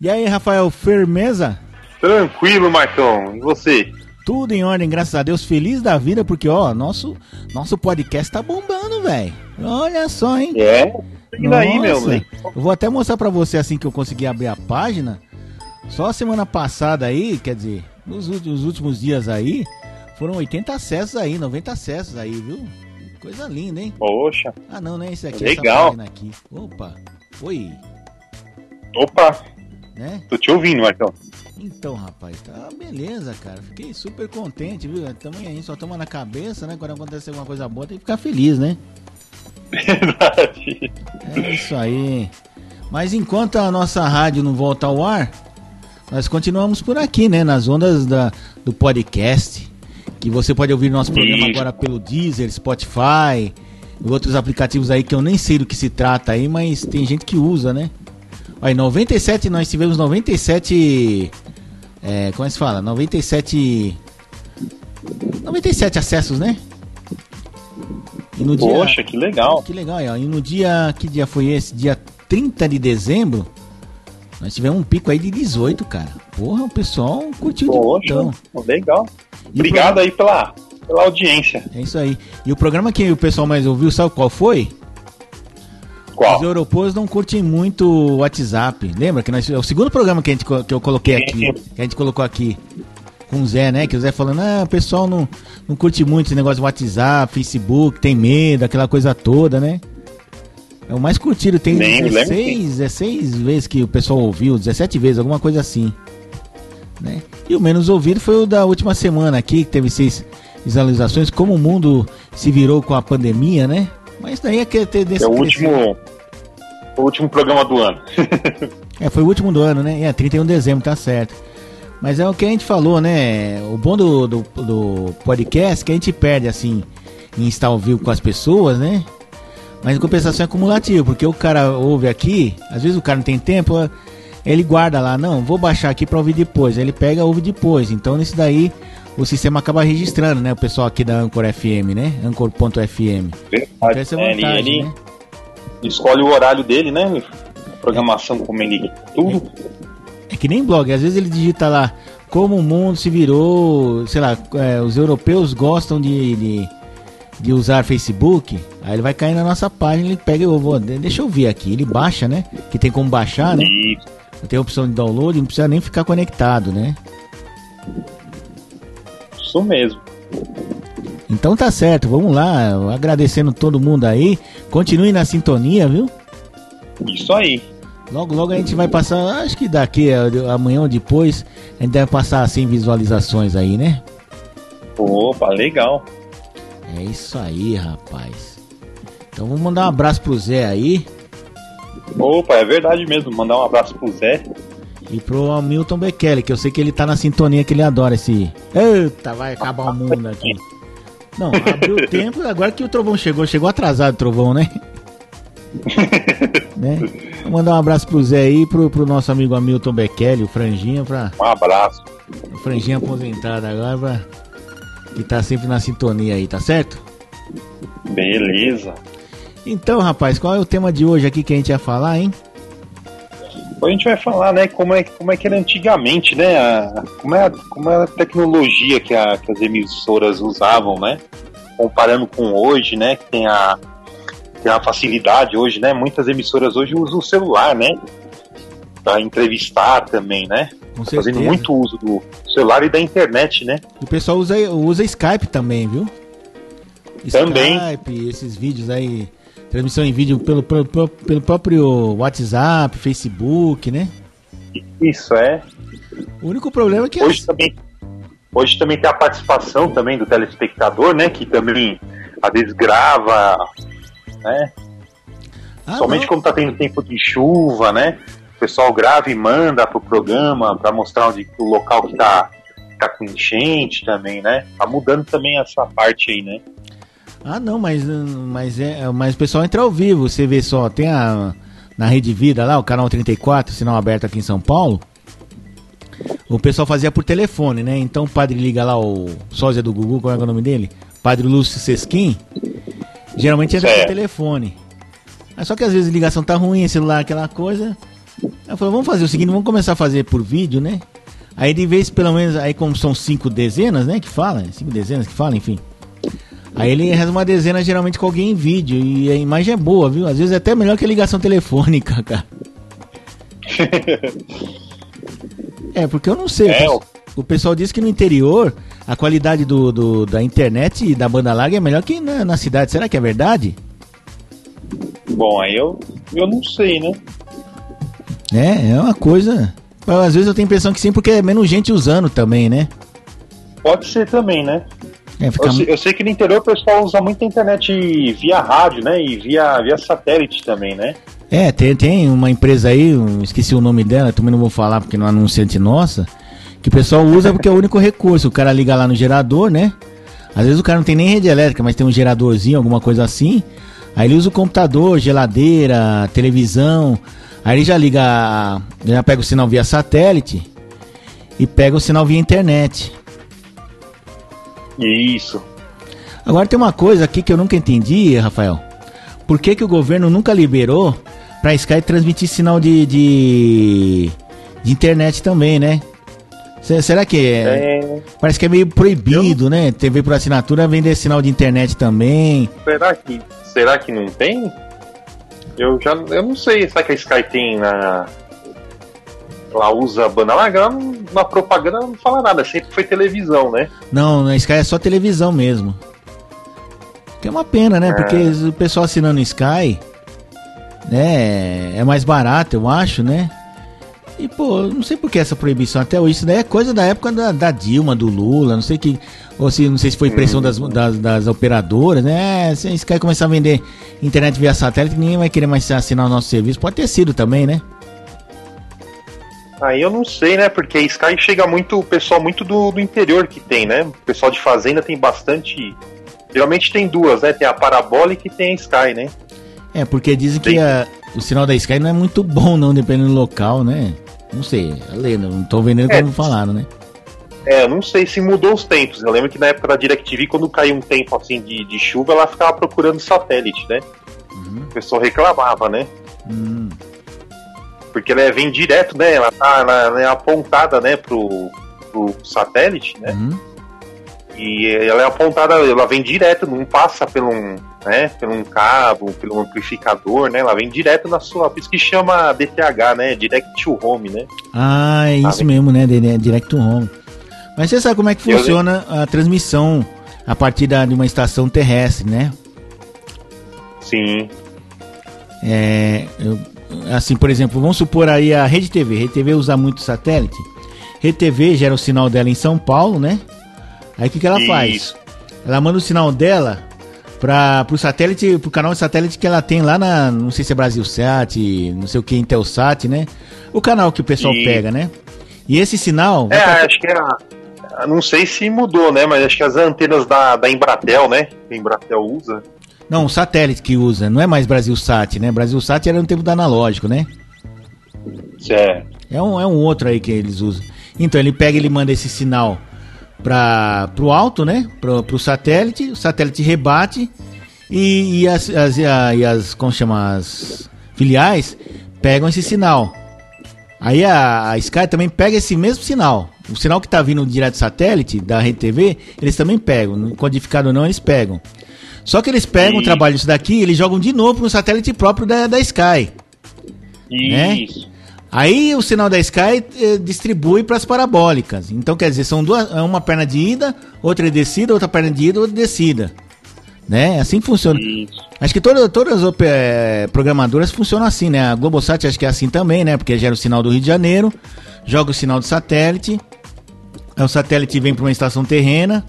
E aí, Rafael, firmeza? Tranquilo, Marcão. E você? Tudo em ordem, graças a Deus. Feliz da vida, porque, ó, nosso, nosso podcast tá bombando, velho. Olha só, hein? É? E daí, meu? Nossa, Eu vou até mostrar pra você assim que eu consegui abrir a página. Só a semana passada aí, quer dizer, nos últimos, últimos dias aí, foram 80 acessos aí, 90 acessos aí, viu? Coisa linda, hein? Poxa. Ah, não, né? Esse aqui, Legal. essa página aqui. Opa, oi, Opa, né? tô te ouvindo, Marcão. Então, rapaz, tá beleza, cara. Fiquei super contente, viu? Também a gente só toma na cabeça, né? Quando acontecer alguma coisa boa, tem que ficar feliz, né? Verdade. É isso aí. Mas enquanto a nossa rádio não volta ao ar, nós continuamos por aqui, né? Nas ondas da, do podcast. Que você pode ouvir nosso programa agora pelo Deezer, Spotify, e outros aplicativos aí que eu nem sei do que se trata aí, mas tem gente que usa, né? Aí, 97, nós tivemos 97. É, como é que se fala? 97. 97 acessos, né? E no dia- Poxa, que legal. que legal, aí, ó. E no dia. Que dia foi esse? Dia 30 de dezembro. Nós tivemos um pico aí de 18, cara. Porra, o pessoal curtiu de Poxa, montão. legal. E Obrigado aí pela, pela audiência. É isso aí. E o programa que o pessoal mais ouviu, sabe qual foi? Os Qual? europeus não curtem muito o WhatsApp. Lembra que nós, é o segundo programa que, a gente, que eu coloquei aqui, que a gente colocou aqui com o Zé, né? Que o Zé falando, ah, o pessoal não, não curte muito esse negócio de WhatsApp, Facebook, tem medo, aquela coisa toda, né? É o mais curtido, tem lembro 16, 16 vezes que o pessoal ouviu, 17 vezes, alguma coisa assim. Né? E o menos ouvido foi o da última semana aqui, que teve seis visualizações, como o mundo se virou com a pandemia, né? Mas daí é que ter desse É o crescer- último, o último programa do ano. É, foi o último do ano, né? É, 31 de dezembro, tá certo. Mas é o que a gente falou, né? O bom do, do, do podcast é que a gente perde, assim, em estar ao vivo com as pessoas, né? Mas em compensação é acumulativo, porque o cara ouve aqui, às vezes o cara não tem tempo, ele guarda lá, não, vou baixar aqui pra ouvir depois. Aí ele pega ouve depois. Então nesse daí o sistema acaba registrando, né? O pessoal aqui da Anchor FM, né? Anchor.fm. Então essa é É, ele, vantagem, ele né? escolhe o horário dele, né? A programação, como ele tudo. É que nem blog, às vezes ele digita lá como o mundo se virou, sei lá, é, os europeus gostam de, de, de usar Facebook, aí ele vai cair na nossa página, ele pega eu vou, deixa eu ver aqui, ele baixa, né? Que tem como baixar, né? Tem a opção de download, não precisa nem ficar conectado, né? Isso mesmo. Então tá certo, vamos lá, agradecendo todo mundo aí, continue na sintonia, viu? Isso aí. Logo, logo a gente vai passar, acho que daqui, amanhã ou depois, a gente deve passar 100 visualizações aí, né? Opa, legal. É isso aí, rapaz. Então vamos mandar um abraço pro Zé aí Opa, é verdade mesmo. Mandar um abraço pro Zé. E pro Hamilton Bekele, que eu sei que ele tá na sintonia que ele adora esse. Eita, vai acabar o mundo aqui. Não, abriu o tempo, agora que o Trovão chegou, chegou atrasado o Trovão, né? né? Vou mandar um abraço pro Zé aí pro, pro nosso amigo Hamilton Bekele, o Franjinha, pra, Um abraço. o Franjinha aposentado agora, pra, que tá sempre na sintonia aí, tá certo? Beleza. Então, rapaz, qual é o tema de hoje aqui que a gente ia falar, hein? Hoje a gente vai falar, né, como é, como é que era antigamente, né? a- como, é, a- como é a tecnologia que, a- que as emissoras usavam, né? Comparando com hoje, né? Que tem a, tem a facilidade hoje, né? Muitas emissoras hoje usam o celular, né? Para entrevistar também, né? Com Fazendo muito uso do celular e da internet, né? O pessoal usa, usa Skype também, viu? Também. Skype, esses vídeos aí, transmissão em vídeo pelo, pelo, pelo próprio WhatsApp, Facebook, né? Isso é. O único problema é que Hoje também, hoje também tem a participação também do telespectador, né? Que também às vezes grava, né? Ah, Somente não. quando tá tendo tempo de chuva, né? O pessoal grava e manda pro programa para mostrar onde o local que tá, tá com enchente também, né? Tá mudando também essa parte aí, né? Ah, não, mas, mas, é, mas o pessoal entra ao vivo. Você vê só, tem a na Rede Vida lá, o canal 34, sinal aberto aqui em São Paulo. O pessoal fazia por telefone, né? Então o padre liga lá, o sósia do Gugu, qual é, que é o nome dele? Padre Lúcio Sesquim. Geralmente entra por Certo. telefone. Mas só que às vezes a ligação tá ruim, celular, aquela coisa. Ela falou, vamos fazer o seguinte, vamos começar a fazer por vídeo, né? Aí de vez, pelo menos, aí como são cinco dezenas, né, que fala, cinco dezenas que fala, enfim. Aí ele reza uma dezena geralmente com alguém em vídeo e a imagem é boa, viu? Às vezes é até melhor que a ligação telefônica, cara. é, porque eu não sei. É, o, o pessoal diz que no interior a qualidade do, do, da internet e da banda larga é melhor que na, na cidade. Será que é verdade? Bom, aí eu, eu não sei, né? É, é uma coisa. Às vezes eu tenho a impressão que sim, porque é menos gente usando também, né? Pode ser também, né? É, fica... eu, sei, eu, sei, que no interior o pessoal usa muita internet via rádio, né? E via, via satélite também, né? É, tem, tem uma empresa aí, esqueci o nome dela, também não vou falar porque não é anunciante nossa, que o pessoal usa porque é o único recurso. O cara liga lá no gerador, né? Às vezes o cara não tem nem rede elétrica, mas tem um geradorzinho, alguma coisa assim. Aí ele usa o computador, geladeira, televisão. Aí ele já liga, já pega o sinal via satélite e pega o sinal via internet. Isso. Agora tem uma coisa aqui que eu nunca entendi, Rafael. Por que, que o governo nunca liberou para Sky transmitir sinal de, de, de, internet também, né? Será que é, é... Parece que é meio proibido, eu... né? TV por assinatura vender sinal de internet também. Será que, será que não tem? Eu já eu não sei. Será que a Sky tem na, ela usa banda larga, na propaganda não fala nada, sempre foi televisão, né? Não, na Sky é só televisão mesmo. Que é uma pena, né? É. Porque o pessoal assinando Sky, né, é mais barato, eu acho, né? E, pô, não sei por que essa proibição até hoje. Isso daí é coisa da época da, da Dilma, do Lula, não sei que. Ou se não sei se foi pressão das, das, das, operadoras, né? Se a Sky começar a vender internet via satélite, ninguém vai querer mais assinar o nosso serviço. Pode ter sido também, né? Aí eu não sei, né? Porque a Sky chega muito, o pessoal muito do, do interior que tem, né? O pessoal de fazenda tem bastante. Geralmente tem duas, né? Tem a Parabólica e tem a Sky, né? É, porque dizem tem. que a, o sinal da Sky não é muito bom, não, dependendo do local, né? Não sei, a lenda, não tô vendo é, como falaram, né? É, não sei se mudou os tempos. Eu lembro que na época da DirecTV, quando caiu um tempo assim de, de chuva, ela ficava procurando satélite, né? Uhum. O pessoal reclamava, né? Uhum porque ela vem direto, né? Ela tá ela é apontada, né, pro, pro satélite, né? Uhum. E ela é apontada, ela vem direto, não passa pelo um, né, pelo um cabo, pelo amplificador, né? Ela vem direto na sua, por isso que chama DTH, né? Direct to Home, né? Ah, é isso mesmo, né? Direct to Home. Mas você sabe como é que funciona a transmissão a partir da, de uma estação terrestre, né? Sim. É, eu, assim, por exemplo, vamos supor aí a Rede TV. Rede TV usa muito satélite. Rede TV gera o sinal dela em São Paulo, né? Aí o que, que ela Isso. faz? Ela manda o sinal dela para pro satélite, pro canal de satélite que ela tem lá na, não sei se é Brasilsat, não sei o que, Intelsat, né? O canal que o pessoal e... pega, né? E esse sinal. É, pra... acho que era. Não sei se mudou, né? Mas acho que as antenas da, da Embratel, né? Que a Embratel usa. Não, o satélite que usa, não é mais Brasilsat, né? Brasilsat era no tempo do analógico, né? Certo. É um, é um outro aí que eles usam. Então ele pega e ele manda esse sinal para o alto, né? Para o satélite, o satélite rebate e, e as, as, e as como chama as filiais pegam esse sinal. Aí a, a Sky também pega esse mesmo sinal. O sinal que está vindo direto do satélite da Rede TV, eles também pegam. Codificado ou não, eles pegam. Só que eles pegam o trabalho disso daqui e eles jogam de novo no satélite próprio da, da Sky. Né? Isso. Né? Aí o sinal da Sky eh, distribui para as parabólicas. Então quer dizer, são duas, é uma perna de ida, outra de descida, outra perna de ida, outra de descida. Né? É assim funciona. Isso. Acho que toda, todas as é, programadoras funcionam assim, né? A Globosat acho que é assim também, né? Porque gera o sinal do Rio de Janeiro, joga o sinal do satélite, o satélite vem para uma estação terrena,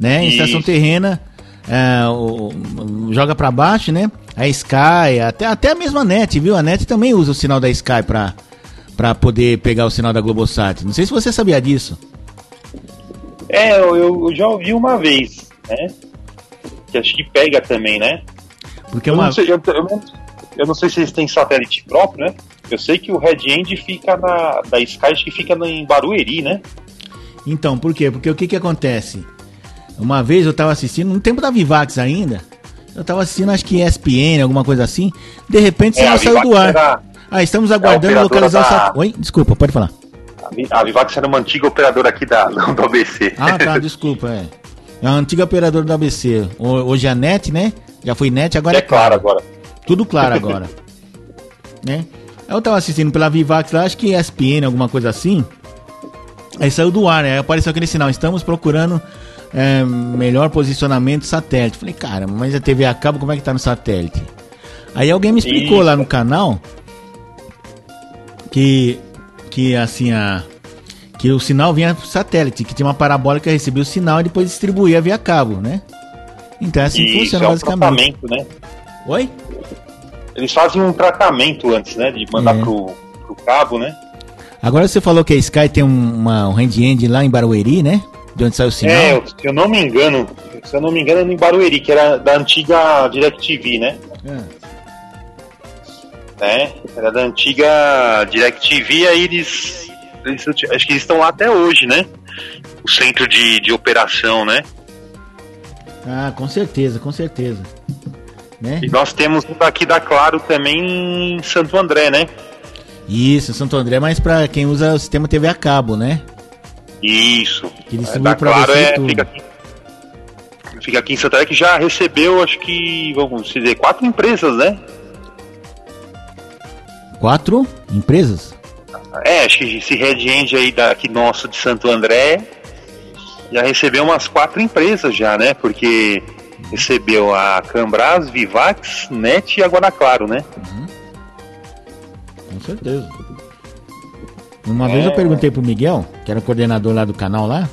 né? Em estação terrena é, o, joga para baixo, né? A Sky, até, até a mesma NET, viu? A NET também usa o sinal da Sky para para poder pegar o sinal da Globosat. Não sei se você sabia disso. É, eu, eu já ouvi uma vez, né? Que acho que pega também, né? Porque uma... eu, não sei, eu, eu, eu não sei se eles têm satélite próprio, né? Eu sei que o Red End fica na. da Sky, acho que fica em Barueri, né? Então, por quê? Porque o que que acontece? Uma vez eu tava assistindo, no tempo da Vivax ainda, eu tava assistindo acho que ESPN, alguma coisa assim, de repente é, ela saiu do ar. Era... Ah, estamos aguardando É a localizar o operadora sat... da- Oi, desculpa, pode falar. A Vi- A Vivax era uma antiga operadora aqui da, do ABC. Ah, tá, desculpa, é. É a antiga operadora do ABC. Ho- Hoje é a NET, né? Já foi NET, agora é claro agora. Tudo claro agora. né? Eu tava assistindo pela Vivax lá, acho que ESPN, alguma coisa assim. Aí saiu do ar, né? Aí apareceu aquele sinal. Estamos procurando é, melhor posicionamento satélite. Falei, cara, mas a TV a cabo, como é que tá no satélite? Aí alguém me explicou lá no canal que, que assim, a, que o sinal vinha pro satélite, que tinha uma parabólica que recebia o sinal e depois distribuía via cabo, né? Então é assim que funciona é um basicamente. tratamento, né? Oi? Eles fazem um tratamento antes, né? De mandar É. pro, pro cabo, né? Agora você falou que a Sky tem um, uma, um hand-end lá em Barueri, né? De onde sai o sinal. É, eu- se eu não me engano, se eu não me engano, é em Barueri, que era da antiga DirecTV, né? né? Era da antiga DirecTV, aí eles, eles- Acho que eles estão lá até hoje, né? O centro de, de operação, né? Ah, com certeza, com certeza. Né? E nós temos um daqui da Claro também em Santo André, né? Isso, Santo André, mas pra quem usa o sistema TV a cabo, né? Isso. Que É, distribui da pra Claro é, fica aqui. Fica aqui em Santo André que já recebeu, acho que, vamos dizer, quatro empresas, né? Quatro empresas? É, acho que esse Red End aí daqui nosso de Santo André já recebeu umas quatro empresas já, né? Porque recebeu a Cambras, Vivax, Net e agora Claro, né? Com certeza. Uma É. vez eu perguntei pro Miguel, que era o coordenador lá do canal lá,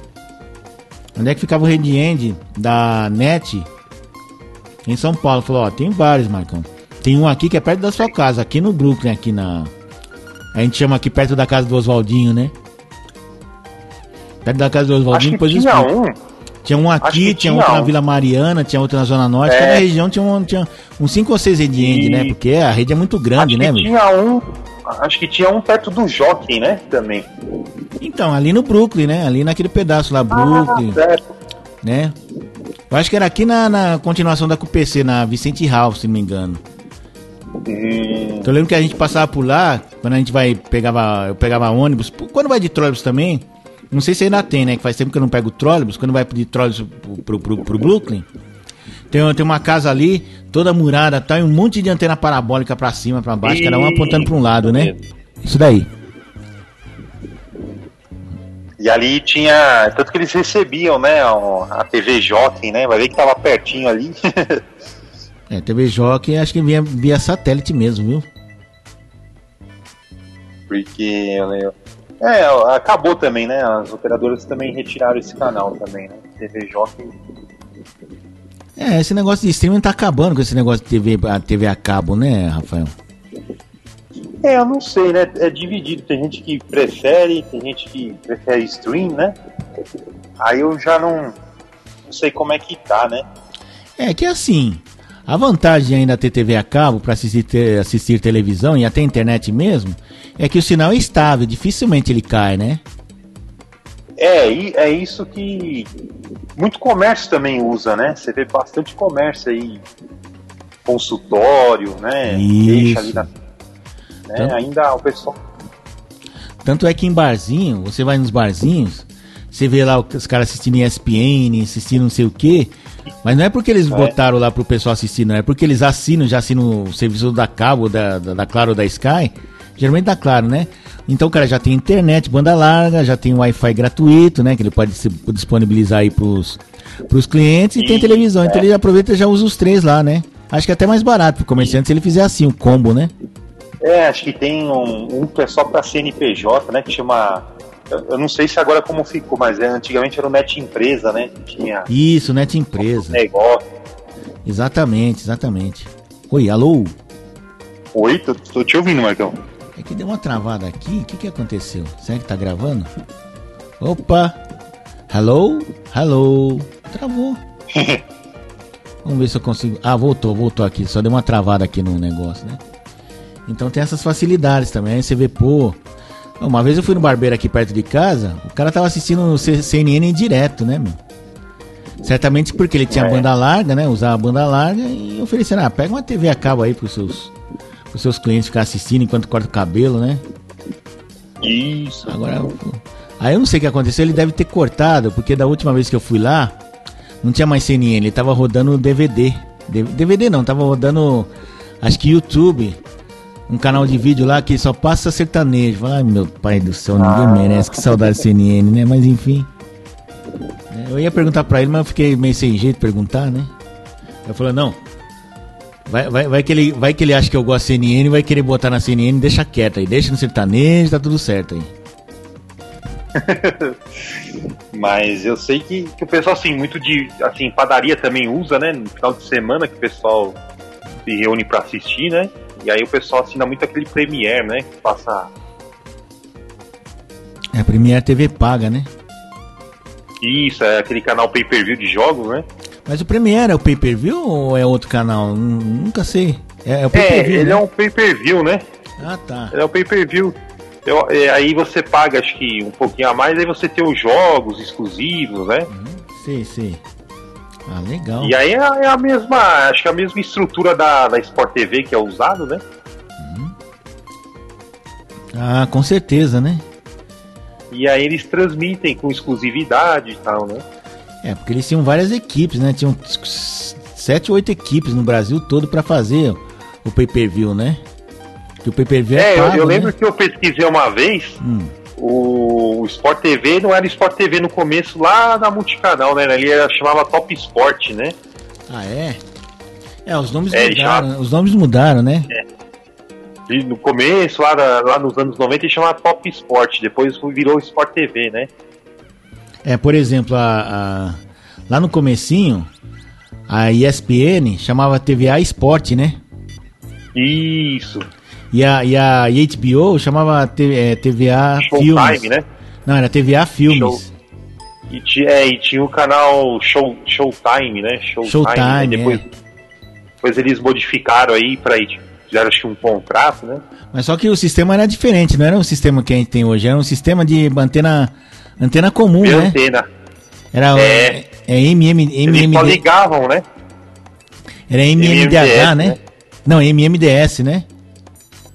onde é que ficava o hand-end da NET em São Paulo. Falou, ó, tem vários, Marcão. Tem um aqui que é perto da sua casa, aqui no Brooklyn, aqui na... A gente chama aqui perto da casa do Oswaldinho, né? Perto da casa do Acho Oswaldinho, que depois tinha um. Tinha um aqui, tinha tinha outro na um. Vila Mariana, tinha outro na Zona Norte. É. Cada região tinha, um, tinha uns 5 ou 6 hand-end, E- né? Porque a rede é muito grande, né, meu? tinha um. Acho que tinha um perto do Jockey, né? Também. Então, ali no Brooklyn, né? Ali naquele pedaço lá, Brooklyn, Ah, certo. né? Eu acho que era aqui na, na continuação da QPC, na Vicente Ralph, se não me engano. Hum, Eu lembro que a gente passava por lá, quando a gente vai, pegava, eu pegava ônibus, quando vai de trólebus também, não sei se ainda tem, né? Que faz tempo que eu não pego trólebus, quando vai de trólebus pro, pro, pro, pro Brooklyn, tem, tem uma casa ali, toda murada, tá, e um monte de antena parabólica pra cima, pra baixo, cada um apontando pra um lado, né? Isso daí. E ali tinha. Tanto que eles recebiam, né? A TV Jockey, né? Vai ver que tava pertinho ali. É, TV Jockey, acho que via, via satélite mesmo, viu? Porque eu lembro. É, acabou também, né? As operadoras também retiraram esse canal também, né? TV Jockey. É, esse negócio de streaming tá acabando com esse negócio de TV, a TV a cabo, né, Rafael? É, eu não sei, né? É dividido. Tem gente que prefere, tem gente que prefere stream, né? Aí eu já não, não sei como é que tá, né? É que assim, a vantagem ainda ter TV a cabo para assistir, te- assistir televisão e até internet mesmo, é que o sinal é estável, dificilmente ele cai, né? É, é isso que muito comércio também usa, né? Você vê bastante comércio aí, consultório, né? Isso. Deixa ali na. Né? Então- Ainda o pessoal. Tanto é que em barzinho, você vai nos barzinhos, você vê lá os caras assistindo ESPN, assistindo não sei o quê, mas não é porque eles botaram lá pro pessoal assistir, não, é porque eles assinam, já assinam o serviço da cabo, da, da, da Claro da Sky, geralmente da Claro, né? Então o cara já tem internet, banda larga, já tem Wi-Fi gratuito, né? Que ele pode disponibilizar aí pros, pros clientes e tem televisão, então é. ele aproveita e já usa os três lá, né? Acho que é até mais barato pro comerciante se ele fizer assim, o combo, né? É, acho que tem um, um que é só pra CNPJ, né? Que chama. Eu, eu não sei se agora como ficou, mas é, antigamente era o Net Empresa, né? Que tinha Isso, net empresa. negócio. Exatamente, exatamente. Oi, alô? Oi, tô, tô te ouvindo, Marcão. É que deu uma travada aqui. O que, que aconteceu? Será que tá gravando? Opa! Hello? Hello? Travou. Vamos ver se eu consigo. Ah, voltou, voltou aqui. Só deu uma travada aqui no negócio, né? Então tem essas facilidades também. Aí você vê, pô. Uma vez eu fui no barbeiro aqui perto de casa, o cara tava assistindo o C- CNN direto, né, meu? Certamente porque ele tinha É. banda larga, né? Usava banda larga e oferecendo, ah, pega uma TV a cabo aí pros seus, os seus clientes ficar assistindo enquanto corta o cabelo, né? Isso. Agora, aí eu não sei o que aconteceu, ele deve ter cortado, porque da última vez que eu fui lá, não tinha mais CNN, ele tava rodando DVD. DVD não, tava rodando, acho que YouTube, um canal de vídeo lá que só passa sertanejo. Ai meu pai do céu, ninguém ah. merece, que saudade de CNN, né? Mas enfim. É, eu ia perguntar pra ele, mas eu fiquei meio sem jeito de perguntar, né? Eu falei, não, Vai, vai, vai, que ele, vai que ele acha que eu gosto de CNN, vai querer botar na CNN, deixa quieto aí, deixa no sertanejo, tá tudo certo aí. Mas eu sei que, que o pessoal, assim, muito de. Assim, padaria também usa, né? No final de semana que o pessoal se reúne pra assistir, né? E aí o pessoal assina muito aquele Premiere, né? Que passa. É, Premiere TV paga, né? Isso, é aquele canal pay per view de jogos, né? Mas o Premiere é o pay per view ou é outro canal? Nunca sei. É, é o pay per view. É, ele né? é um pay per view, né? Ah, tá. Ele é o pay per view. Eu, é, aí você paga, acho que um pouquinho a mais, aí você tem os jogos exclusivos, né? Uhum. Sim, sim. Ah, legal. E aí é, é, a mesma, acho que é a mesma estrutura da, da Sport TV que é usado, né? Uhum. Ah, com certeza, né? E aí eles transmitem com exclusividade e tal, né? É, porque eles tinham várias equipes, né? Tinham sete oito equipes no Brasil todo para fazer o pay-per-view, né? Que o pay-per-view é, é pago, eu, eu, lembro né? que eu pesquisei uma vez, hum. o, Sport TV não era Sport TV no começo lá na Multicanal, né? Ele era, chamava Top Sport, né? Ah, é? É, os nomes é, mudaram, já... os nomes mudaram, né? É. E no começo, lá, lá nos anos 90, ele chamava Top Sport, depois virou Sport TV, né? É, por exemplo, a, a, lá no comecinho, a ESPN chamava TVA Sport, né? Isso. E a, e a HBO chamava TV, é, TVA Showtime, Filmes. né? Não, era TVA Filmes. Show. E, tinha, é, e tinha o canal Show, Showtime, né? Showtime, Showtime depois, é. depois eles modificaram aí para fizeram acho que um contrato, né? Mas só que o sistema era diferente, não era um sistema que a gente tem hoje, era um sistema de antena Antena comum, né? Antena. Era é, é MM, MMD. Eles só ligavam, né? Era MMDH, MMDS, né? né? Não, MMDS, né?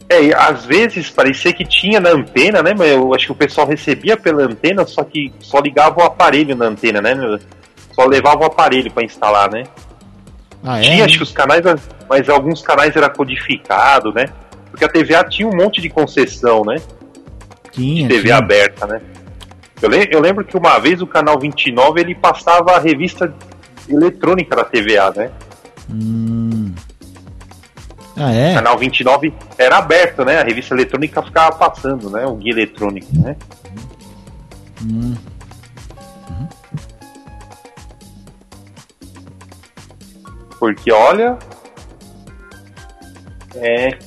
É, às vezes parecia que tinha na antena, né? Mas eu acho que o pessoal recebia pela antena, só que só ligava o aparelho na antena, né? Só levava o aparelho para instalar, né? Ah, é? Tinha, acho que os canais, mas alguns canais era codificado, né? Porque a TVA tinha um monte de concessão, né? Tinha. De TV tinha. aberta, né? Eu, le eu lembro que uma vez o canal 29 ele passava a revista eletrônica da TVA, né? Hum. Ah, é? O canal 29 era aberto, né? A revista eletrônica ficava passando, né? O guia eletrônico, né? Hum. Uhum. Porque olha. É,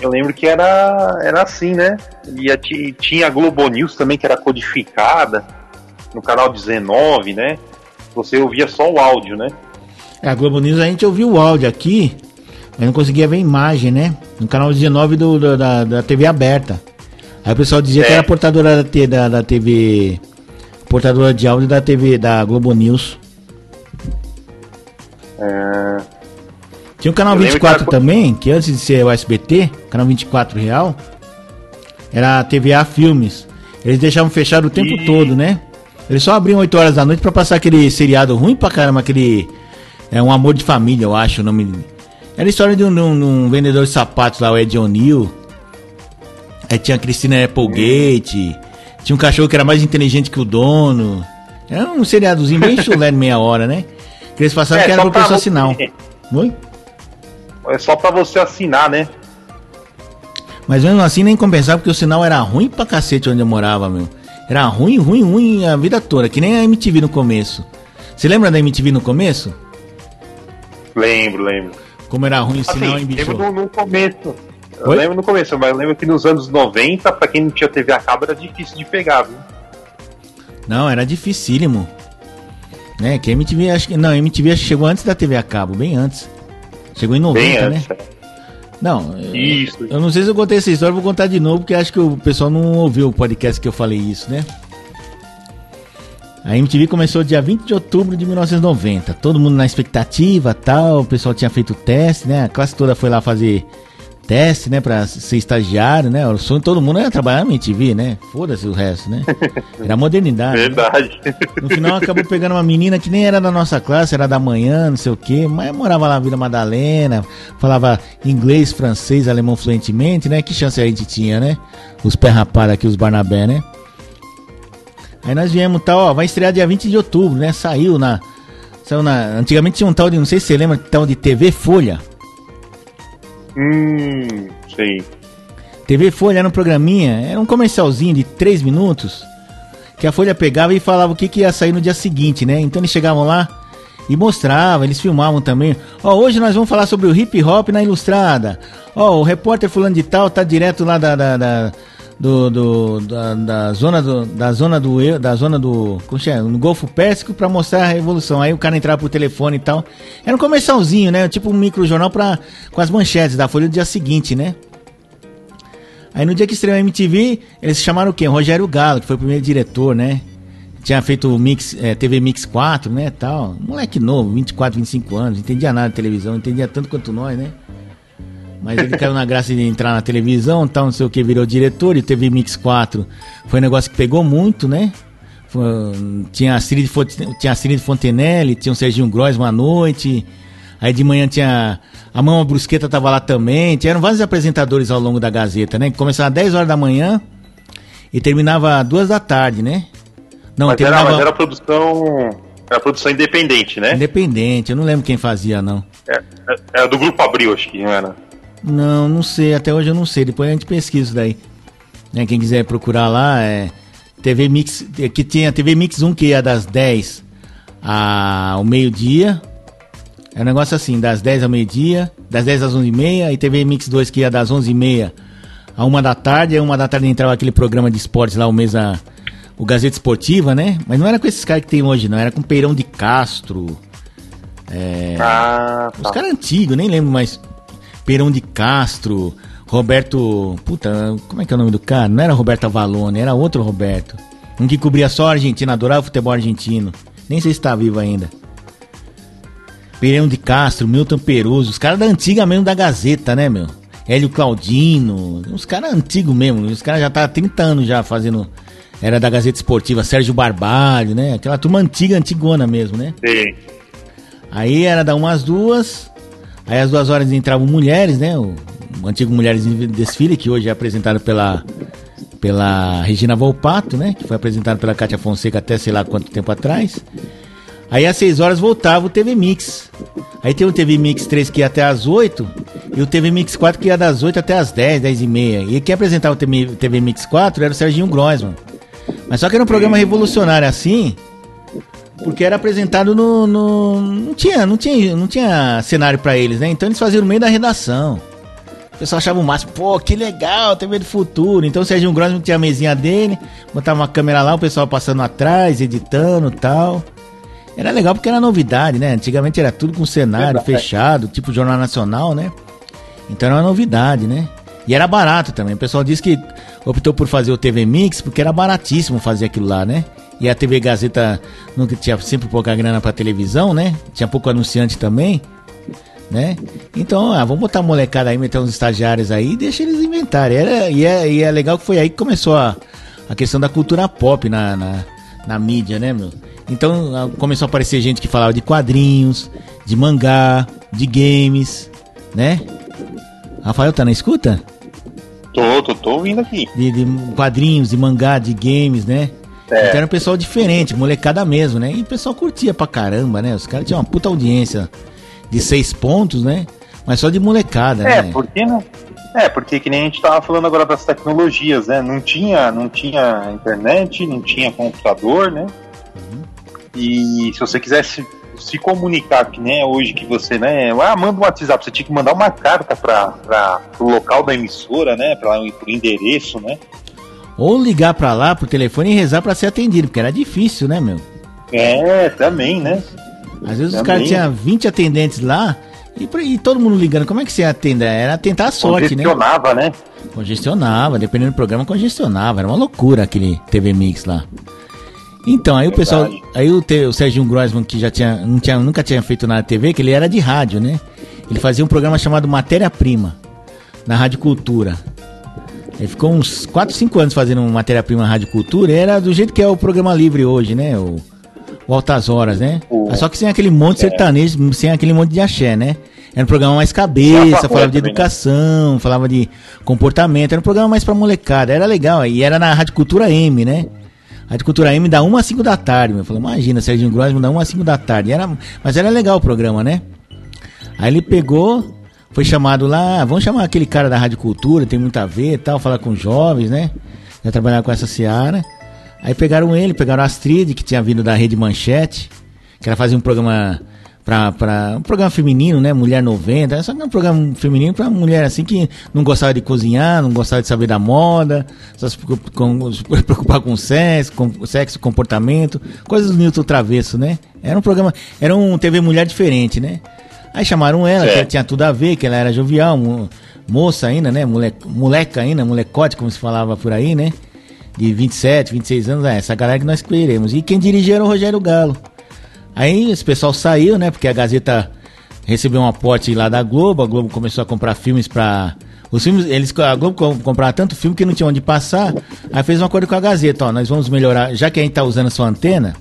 eu lembro que era, era assim, né? E tinha a Globo News também, que era codificada, no canal 19, né? Você ouvia só o áudio, né? É, a Globo News a gente ouvia o áudio aqui, mas não conseguia ver a imagem, né? No canal 19 do, do da, da TV aberta. Aí o pessoal dizia é. que era portadora da, da, da TV. Portadora de áudio da TV da Globo News. É. Tinha o canal eu 24 que também, que antes de ser o SBT, canal 24 real, era a TVA Filmes. Eles deixavam fechado o tempo e... todo, né? Eles só abriam 8 horas da noite para passar aquele seriado ruim pra caramba, aquele. É um amor de família, eu acho o nome. Era a história de um, de um, de um vendedor de sapatos lá, o Ed O'Neill. Aí tinha a Cristina Applegate. Tinha um cachorro que era mais inteligente que o dono. Era um seriadozinho bem chulé de meia hora, né? Que eles passavam é, que era pro pessoal assinar. Oi? É só para você assinar, né? Mas mesmo assim nem compensava porque o sinal era ruim pra cacete onde eu morava, meu. Era ruim, ruim, ruim a vida toda, que nem a MTV no começo. Você lembra da MTV no começo? Lembro, lembro. Como era ruim o sinal assim, em bicho. Lembro no, no começo. Eu lembro no começo, mas eu lembro que nos anos 90, pra quem não tinha TV a cabo, era difícil de pegar, viu? Não, era dificílimo. Né, que a MTV acho que. Não, a MTV chegou antes da TV a cabo, bem antes. Chegou em 90, Bem né? Não, isso. Eu, não sei se eu contei essa história, vou contar de novo, porque acho que o pessoal não ouviu o podcast que eu falei isso, né? A MTV começou dia 20 de outubro de 1990. Todo mundo na expectativa tal. O pessoal tinha feito o teste, né? A classe toda foi lá fazer teste, né, pra ser estagiário, né? O sonho de todo mundo era trabalhar na MTV, né? Foda-se o resto, né? Era modernidade. Né? Verdade. Né? No final acabou pegando uma menina que nem era da nossa classe, era da manhã, não sei o quê, mas morava lá na Vila Madalena, falava inglês, francês, alemão fluentemente, né? Que chance a gente tinha, né? Os pé rapados aqui, os Barnabé, né? Aí nós viemos tal, ó, vai estrear dia 20 de outubro, né? Saiu na. Saiu na. Antigamente tinha um tal de, não sei se você lembra, tal de TV Folha. Hum, sei. TV Folha era um programinha, era um comercialzinho de 3 minutos, que a Folha pegava e falava o que, que ia sair no dia seguinte, né? Então eles chegavam lá e mostravam, eles filmavam também. Ó, hoje nós vamos falar sobre o hip hop na ilustrada. Ó, o repórter fulano de tal tá direto lá da, da, da do, do da, da, zona do da zona do da zona do como é, no Golfo Pérsico para mostrar a revolução. Aí o cara entrava por telefone e tal. Era um comercialzinho, né? Tipo um microjornal para com as manchetes da Folha do dia seguinte, né? Aí no dia que estreou a MTV, eles chamaram? O Rogério Galo, que foi o primeiro diretor, né? Tinha feito Mix, é, TV Mix 4, né, tal. Moleque novo, 24, 25 anos, entendia nada de televisão, entendia tanto quanto nós, né? Mas ele caiu na graça de entrar na televisão, tal, não sei o que, virou diretor e TV Mix 4. Foi um negócio que pegou muito, né? Foi, tinha a Astrid, tinha a Fontenelle, tinha o Serginho Groisman à noite. Aí de manhã tinha. A Mama Brusqueta tava lá também. Tinham vários apresentadores ao longo da Gazeta, né? Começava às 10 horas da manhã e terminava às 2 da tarde, né? Não, mas, terminava... era, mas era produção. Era produção independente, né? Independente, eu não lembro quem fazia, não. É, é, era do Grupo Abril, acho que não era. Não, não sei, até hoje eu não sei. Depois a gente pesquisa isso daí. Né, quem quiser procurar lá, é TV Mix, que tinha TV Mix 1 que ia das 10 ao meio-dia. É um negócio assim, das 10 ao meio-dia, das 10 às 11h30, e TV Mix 2 que ia das 11h30 a 1 da tarde, aí 1 da tarde entrava aquele programa de esportes lá, o mesa, o Gazeta Esportiva, né? Mas não era com esses caras que tem hoje, não, era com Peirão de Castro. É, ah, tá. Os caras antigos, nem lembro mais. Perão de Castro, Roberto. Puta, como é que é o nome do cara? Não era Roberto Avalone, era outro Roberto. Um que cobria só a Argentina, adorava o futebol argentino. Nem sei se está vivo ainda. Perão de Castro, Milton Peruso, os caras da antiga mesmo da Gazeta, né, meu? Hélio Claudino, uns caras antigos mesmo, os caras já tá há 30 anos já fazendo. Era da Gazeta Esportiva, Sérgio Barbalho, né? Aquela turma antiga, antigona mesmo, né? Sim. Aí era da umas duas, Aí às duas horas entravam mulheres, né? O, antigo Mulheres em Desfile, que hoje é apresentado pela, pela Regina Volpato, né? Que foi apresentado pela Cátia Fonseca até sei lá quanto tempo atrás. Aí às 6 horas voltava o TV Mix. Aí tem o TV Mix 3 que ia até às 8 e o TV Mix 4 que ia das 8 até às 10, 10 e meia. E quem apresentava o TV, TV Mix 4 era o Serginho Grossman. Mas só que era um programa revolucionário assim, porque era apresentado no, no, não tinha não tinha não tinha cenário para eles né? Então eles faziam no meio da redação. O pessoal achava o máximo pô que legal TV do futuro. Então o Sérgio Grossman tinha a mesinha dele botava uma câmera lá o pessoal passando atrás editando tal. Era legal porque era novidade né? Antigamente era tudo com cenário fechado tipo jornal nacional né? Então era uma novidade né? E era barato também. O pessoal disse que optou por fazer o TV Mix porque era baratíssimo fazer aquilo lá né e a TV Gazeta nunca tinha sempre pouca grana para televisão, né? Tinha pouco anunciante também, né? Então, ah, vamos botar a molecada aí, meter uns estagiários aí e deixa eles inventarem. Era, e, é, e é legal que foi aí que começou a, a questão da cultura pop na, na, na mídia, né, meu? Então começou a aparecer gente que falava de quadrinhos, de mangá, de games, né? Rafael, tá na escuta? Tô, tô, tô ouvindo aqui. De, de quadrinhos, de mangá, de games, né? É. Então era um pessoal diferente, molecada mesmo, né? E o pessoal curtia pra caramba, né? Os caras tinham uma puta audiência de seis pontos, né? Mas só de molecada, é, né? É, porque não. É, porque que nem a gente tava falando agora das tecnologias, né? Não tinha, não tinha internet, não tinha computador, né? Uhum. E se você quisesse se comunicar, que nem é hoje que você, né? Ah, manda um WhatsApp, você tinha que mandar uma carta para o local da emissora, né? Para o endereço, né? Ou ligar pra lá pro telefone e rezar pra ser atendido, porque era difícil, né, meu? É, também, né? Às vezes também. os caras tinham 20 atendentes lá e, e, todo mundo ligando. Como é que você atende? Era tentar a sorte, né? Congestionava, né? Congestionava, dependendo do programa, congestionava. Era uma loucura aquele TV Mix lá. Então, aí Verdade. o pessoal. Aí o, o Sérgio Grossman, que já tinha, não tinha, nunca tinha feito nada na TV, que ele era de rádio, né? Ele fazia um programa chamado Matéria Prima. na Rádio Cultura. Ele ficou uns 4, 5 anos fazendo matéria-prima na Rádio Cultura. era do jeito que é o programa livre hoje, né? O, o Altas Horas, né? O... Só que sem aquele monte de é. sertanejo, sem aquele monte de axé, né? Era um programa mais cabeça, falava de né? educação, né? falava de comportamento. Era um programa mais pra molecada. Era legal. E era na Rádio Cultura M, né? Rádio Cultura M da 1 às 5 da tarde. Eu falei, imagina, Serginho Grossman da 1 às 5 da tarde. Era, mas era legal o programa, né? Aí ele pegou, foi chamado lá, vamos chamar aquele cara da Rádio Cultura, tem muito a ver tal, falar com jovens, né? Já trabalhar com essa seara. Aí pegaram ele, pegaram a Astrid, que tinha vindo da Rede Manchete, que ela fazia um programa pra, pra um programa feminino, né? Mulher 90. Só que é um programa feminino pra mulher assim que não gostava de cozinhar, não gostava de saber da moda, só se preocupar com sexo, com sexo, comportamento, coisas do Newton Travesso, né? Era um programa, era um TV Mulher diferente, né? Aí chamaram ela, que ela tinha tudo a ver, que ela era jovial, moça ainda, né? Mole, moleca ainda, molecote, como se falava por aí, né? De 27, 26 anos, é essa galera que nós escolheremos. E quem dirigia era o Rogério Galo. Aí esse pessoal saiu, né? Porque a Gazeta recebeu um aporte lá da Globo, a Globo começou a comprar filmes pra. Os filmes, eles, a Globo comprava tanto filme que não tinha onde passar. Aí fez um acordo com a Gazeta, ó, nós vamos melhorar, já que a gente tá usando a sua antena,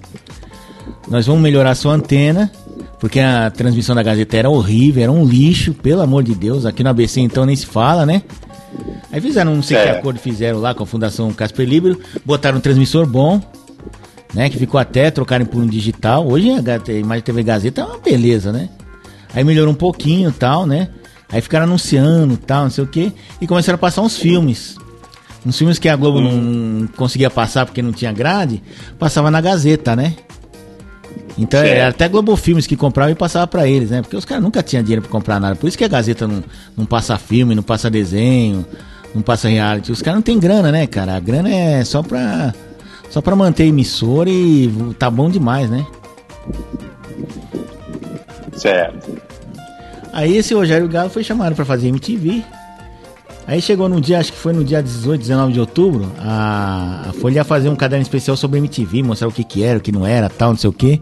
nós vamos melhorar a sua antena, porque a transmissão da Gazeta era horrível, era um lixo, pelo amor de Deus. Aqui no ABC então nem se fala, né? Aí fizeram, não sei é. que acordo fizeram lá com a Fundação Casper Libro, botaram um transmissor bom, né? Que ficou até trocarem por um digital. Hoje a Imagem TV Gazeta é uma beleza, né? Aí melhorou um pouquinho tal, né? Aí ficaram anunciando tal, não sei o que. E começaram a passar uns filmes. Uns filmes que a Globo hum. não conseguia passar porque não tinha grade, passava na Gazeta, né? Então era até Globo Filmes que comprava e passava para eles, né? Porque os caras nunca tinham dinheiro para comprar nada. Por isso que a Gazeta não, não passa filme, não passa desenho, não passa reality. Os caras não tem grana, né, cara? A grana é só pra só pra manter a emissora e tá bom demais, né? Certo. Aí esse Rogério Galo foi chamado para fazer MTV. Aí chegou no dia, acho que foi no dia 18, 19 de outubro, a, a Folha ia fazer um caderno especial sobre MTV, mostrar o que que era, o que não era, tal, não sei o que.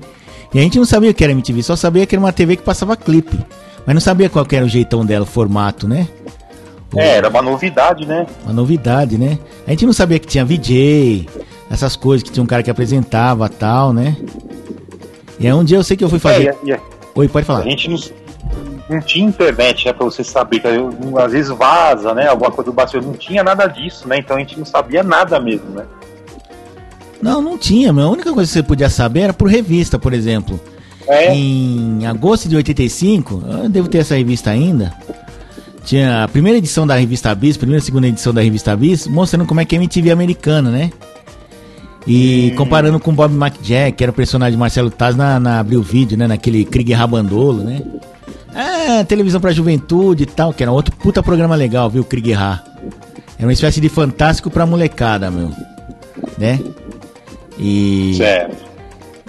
E a gente não sabia o que era MTV, só sabia que era uma TV que passava clipe. Mas não sabia qual era o jeitão dela, o formato, né? É, era uma novidade, né? Uma novidade, né? A gente não sabia que tinha VJ, essas coisas, que tinha um cara que apresentava tal, né? E aí um dia eu sei que eu fui fazer. É, é, Oi, pode falar. A gente não, não tinha internet, né, pra você saber. Que às vezes vaza, né? Alguma coisa do bastidor. Não tinha nada disso, né? Então a gente não sabia nada mesmo, né? Não, não tinha. A única coisa que você podia saber era por revista, por exemplo. É. Em agosto de 85, eu devo ter essa revista ainda. Tinha a primeira edição da revista Bis, primeira e segunda edição da revista Bis, mostrando como é que é a MTV americana, né? E comparando com Bob McJack, que era o personagem de Marcelo Taz na, na Abril Vídeo, né? Naquele Krieg Rabandolo, né? É, televisão pra juventude e tal, que era outro puta programa legal, viu? Krieg Ra. Era uma espécie de fantástico pra molecada, meu. Né? E. Certo.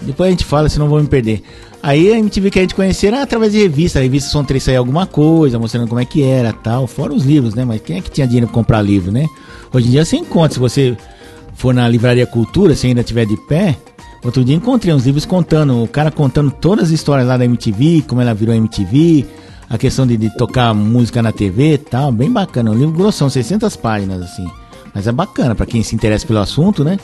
Depois a gente fala, senão vou me perder. Aí a MTV que a gente conhecia era através de revista. A revista Som 3 saía alguma coisa, mostrando como é que era tal. Fora os livros, né? Mas quem é que tinha dinheiro pra comprar livro, né? Hoje em dia você encontra, se você for na Livraria Cultura, se ainda estiver de pé, outro dia encontrei uns livros contando, o cara contando todas as histórias lá da MTV, como ela virou MTV, a questão de, de tocar música na TV e tal, bem bacana. Um livro grossão, 600 páginas, assim. Mas é bacana, para quem se interessa pelo assunto, né?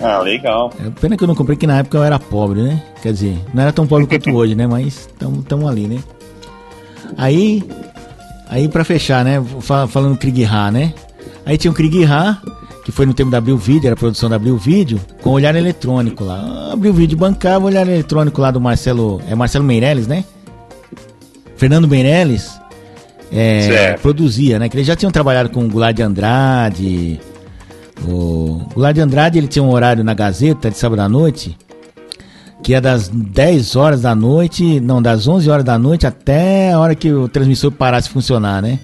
Ah, legal. É pena que eu não comprei, que na época eu era pobre, né? Quer dizer, não era tão pobre quanto hoje, né? Mas estamos ali, né? Aí, aí para fechar, né? Falando Krieg né? Aí tinha o Krieg que foi no tempo da Abril Video, era a produção da Abril Video, com olhar eletrônico lá. Abril Video bancava o olhar eletrônico lá do Marcelo. É Marcelo Meirelles, né? Fernando Meirelles é, produzia, né? Que eles já tinham trabalhado com o Goulart de Andrade. O Goulart de Andrade ele tinha um horário na Gazeta de sábado à noite, que é das 10 horas da noite, não, das 11 horas da noite até a hora que o transmissor parasse de funcionar, né?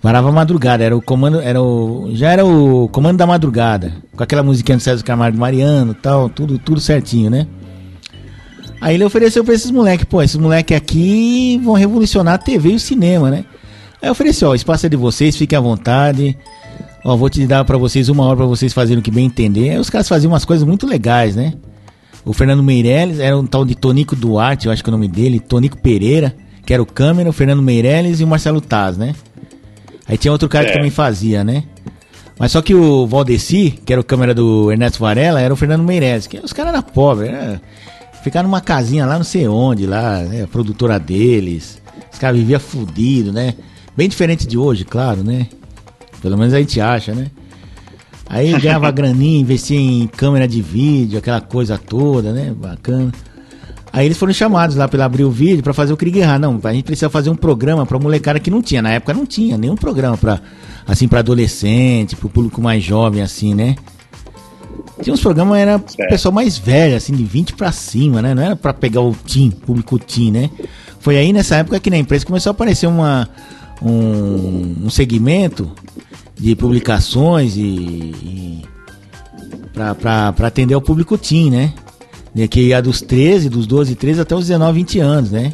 Parava madrugada, era o comando, era o, já era o comando da madrugada, com aquela musiquinha do César Camargo Mariano, tal, tudo, tudo certinho, né? Aí ele ofereceu para esses moleques, pô, esses moleques aqui vão revolucionar a TV e o cinema, né? Aí ofereceu, ó, o espaço é de vocês, fiquem à vontade. Ó, vou te dar para vocês uma hora para vocês fazerem o que bem entender. Aí os caras faziam umas coisas muito legais, né? O Fernando Meirelles era um tal de Tonico Duarte, eu acho que é o nome dele, Tonico Pereira, que era o câmera, o Fernando Meirelles e o Marcelo Taz, né? Aí tinha outro cara é. que também fazia, né? Mas só que o Valdeci, que era o câmera do Ernesto Varela, era o Fernando Meirelles, que os caras eram pobres, era, ficaram numa casinha lá não sei onde, lá, né, a produtora deles. Os caras viviam fudido, né? Bem diferente de hoje, claro, né? Pelo menos a gente acha, né? Aí ganhava graninha, investia em câmera de vídeo, aquela coisa toda, né? Bacana. Aí eles foram chamados lá pela Abril Vídeo para fazer o Krieg Não, a gente precisa fazer um programa pra molecada que não tinha. Na época não tinha nenhum programa pra, assim, pra adolescente, pro público mais jovem, assim, né? Tinha uns programas, era o pessoal mais velho, assim, de 20 pra cima, né? Não era pra pegar o team, público team, né? Foi aí nessa época que na empresa começou a aparecer uma, um, um segmento de publicações e, e para atender o público teen, né? Que ia dos 13, dos 12, 13 até os 19, 20 anos, né?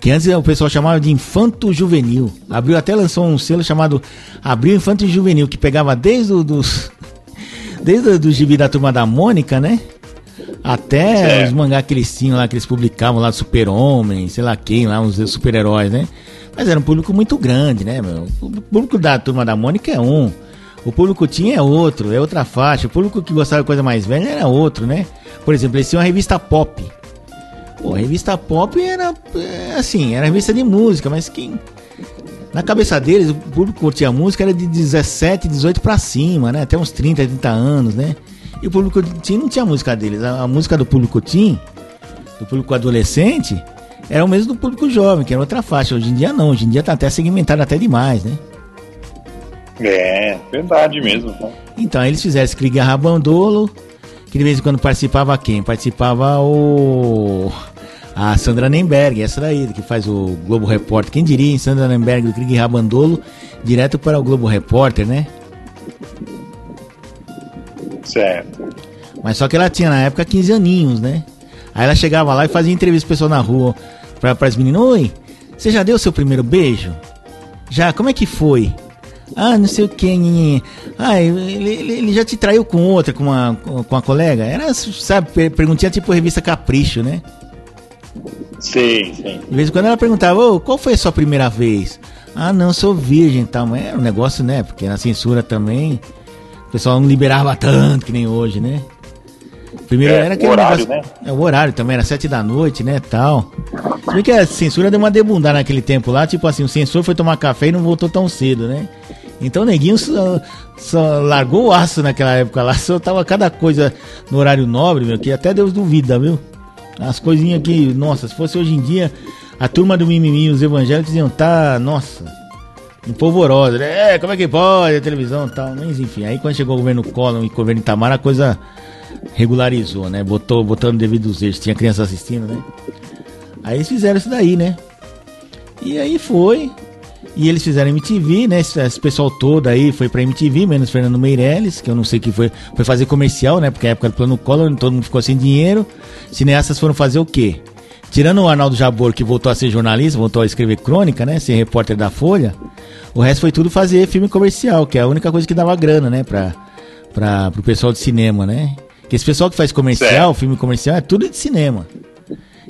Que antes o pessoal chamava de infanto juvenil. Abriu até lançou um selo chamado Abriu Infanto Juvenil, que pegava desde o dos desde o do gibi da turma da Mônica, né? Até é. os mangá que eles tinham lá, que eles publicavam lá, Super-Homem, sei lá quem, lá, uns super-heróis, né? Mas era um público muito grande, né, meu? O público da turma da Mônica é um. O público tinha é outro, é outra faixa. O público que gostava de coisa mais velha era outro, né? Por exemplo, eles tinham uma revista pop. Pô, a revista pop era é, assim, era revista de música, mas quem. Na cabeça deles, o público que curtia música era de 17, 18 pra cima, né? Até uns 30, 30 anos, né? E o público teen não tinha música deles. A, a música do público teen, do público adolescente, era o mesmo do público jovem, que era outra faixa. Hoje em dia não, hoje em dia tá até segmentado até demais, né? É, verdade mesmo. Tá? Então, eles fizeram esse Krieg Rabandolo, que de vez em quando participava quem? Participava o. A Sandra Nemberg, essa daí, que faz o Globo Repórter. Quem diria, em Sandra Nemberg do Krieg Rabandolo, direto para o Globo Repórter, né? Certo. Mas só que ela tinha na época 15 aninhos, né? Aí ela chegava lá e fazia entrevista pessoal na rua para as meninas: Oi, você já deu seu primeiro beijo? Já? Como é que foi? Ah, não sei o que. Ah, ele, ele, já te traiu com outra, com uma, com uma colega? Era, sabe, perguntinha tipo revista Capricho, né? Sim, sim. De vez em quando ela perguntava, oh, qual foi a sua primeira vez? Ah, não, sou virgem e tal. Mas era um negócio, né? Porque na censura também, o pessoal não liberava tanto que nem hoje, né? Primeiro é, era aquele o horário, negócio, né? É, o horário também, era sete da noite, né, tal. Se bem que a censura deu uma debundada naquele tempo lá, tipo assim, o censor foi tomar café e não voltou tão cedo, né? Então o neguinho só, só largou o aço naquela época lá, só tava cada coisa no horário nobre, meu, que até Deus duvida, viu? As coisinhas que, nossa, se fosse hoje em dia, a turma do mimimi, os evangélicos iam tá, nossa, empolvorosa, né? É, como é que pode a televisão e tal, mas enfim, aí quando chegou o governo Collor e o governo Itamar, a coisa regularizou, né? Botou, botando devido os eixos, tinha criança assistindo, né? Aí eles fizeram isso daí, né? E aí foi. E eles fizeram MTV, né? Esse, esse pessoal todo aí foi pra MTV, menos Fernando Meirelles, que eu não sei que foi. Foi fazer comercial, né? Porque a época do plano Collor, todo mundo ficou sem dinheiro. Cineastas foram fazer o quê? Tirando o Arnaldo Jabor, que voltou a ser jornalista, voltou a escrever crônica, né? Ser repórter da Folha. O resto foi tudo fazer filme comercial, que é a única coisa que dava grana, né? Pra, pra, pro pessoal de cinema, né? Que esse pessoal que faz comercial, certo. filme comercial, é tudo de cinema.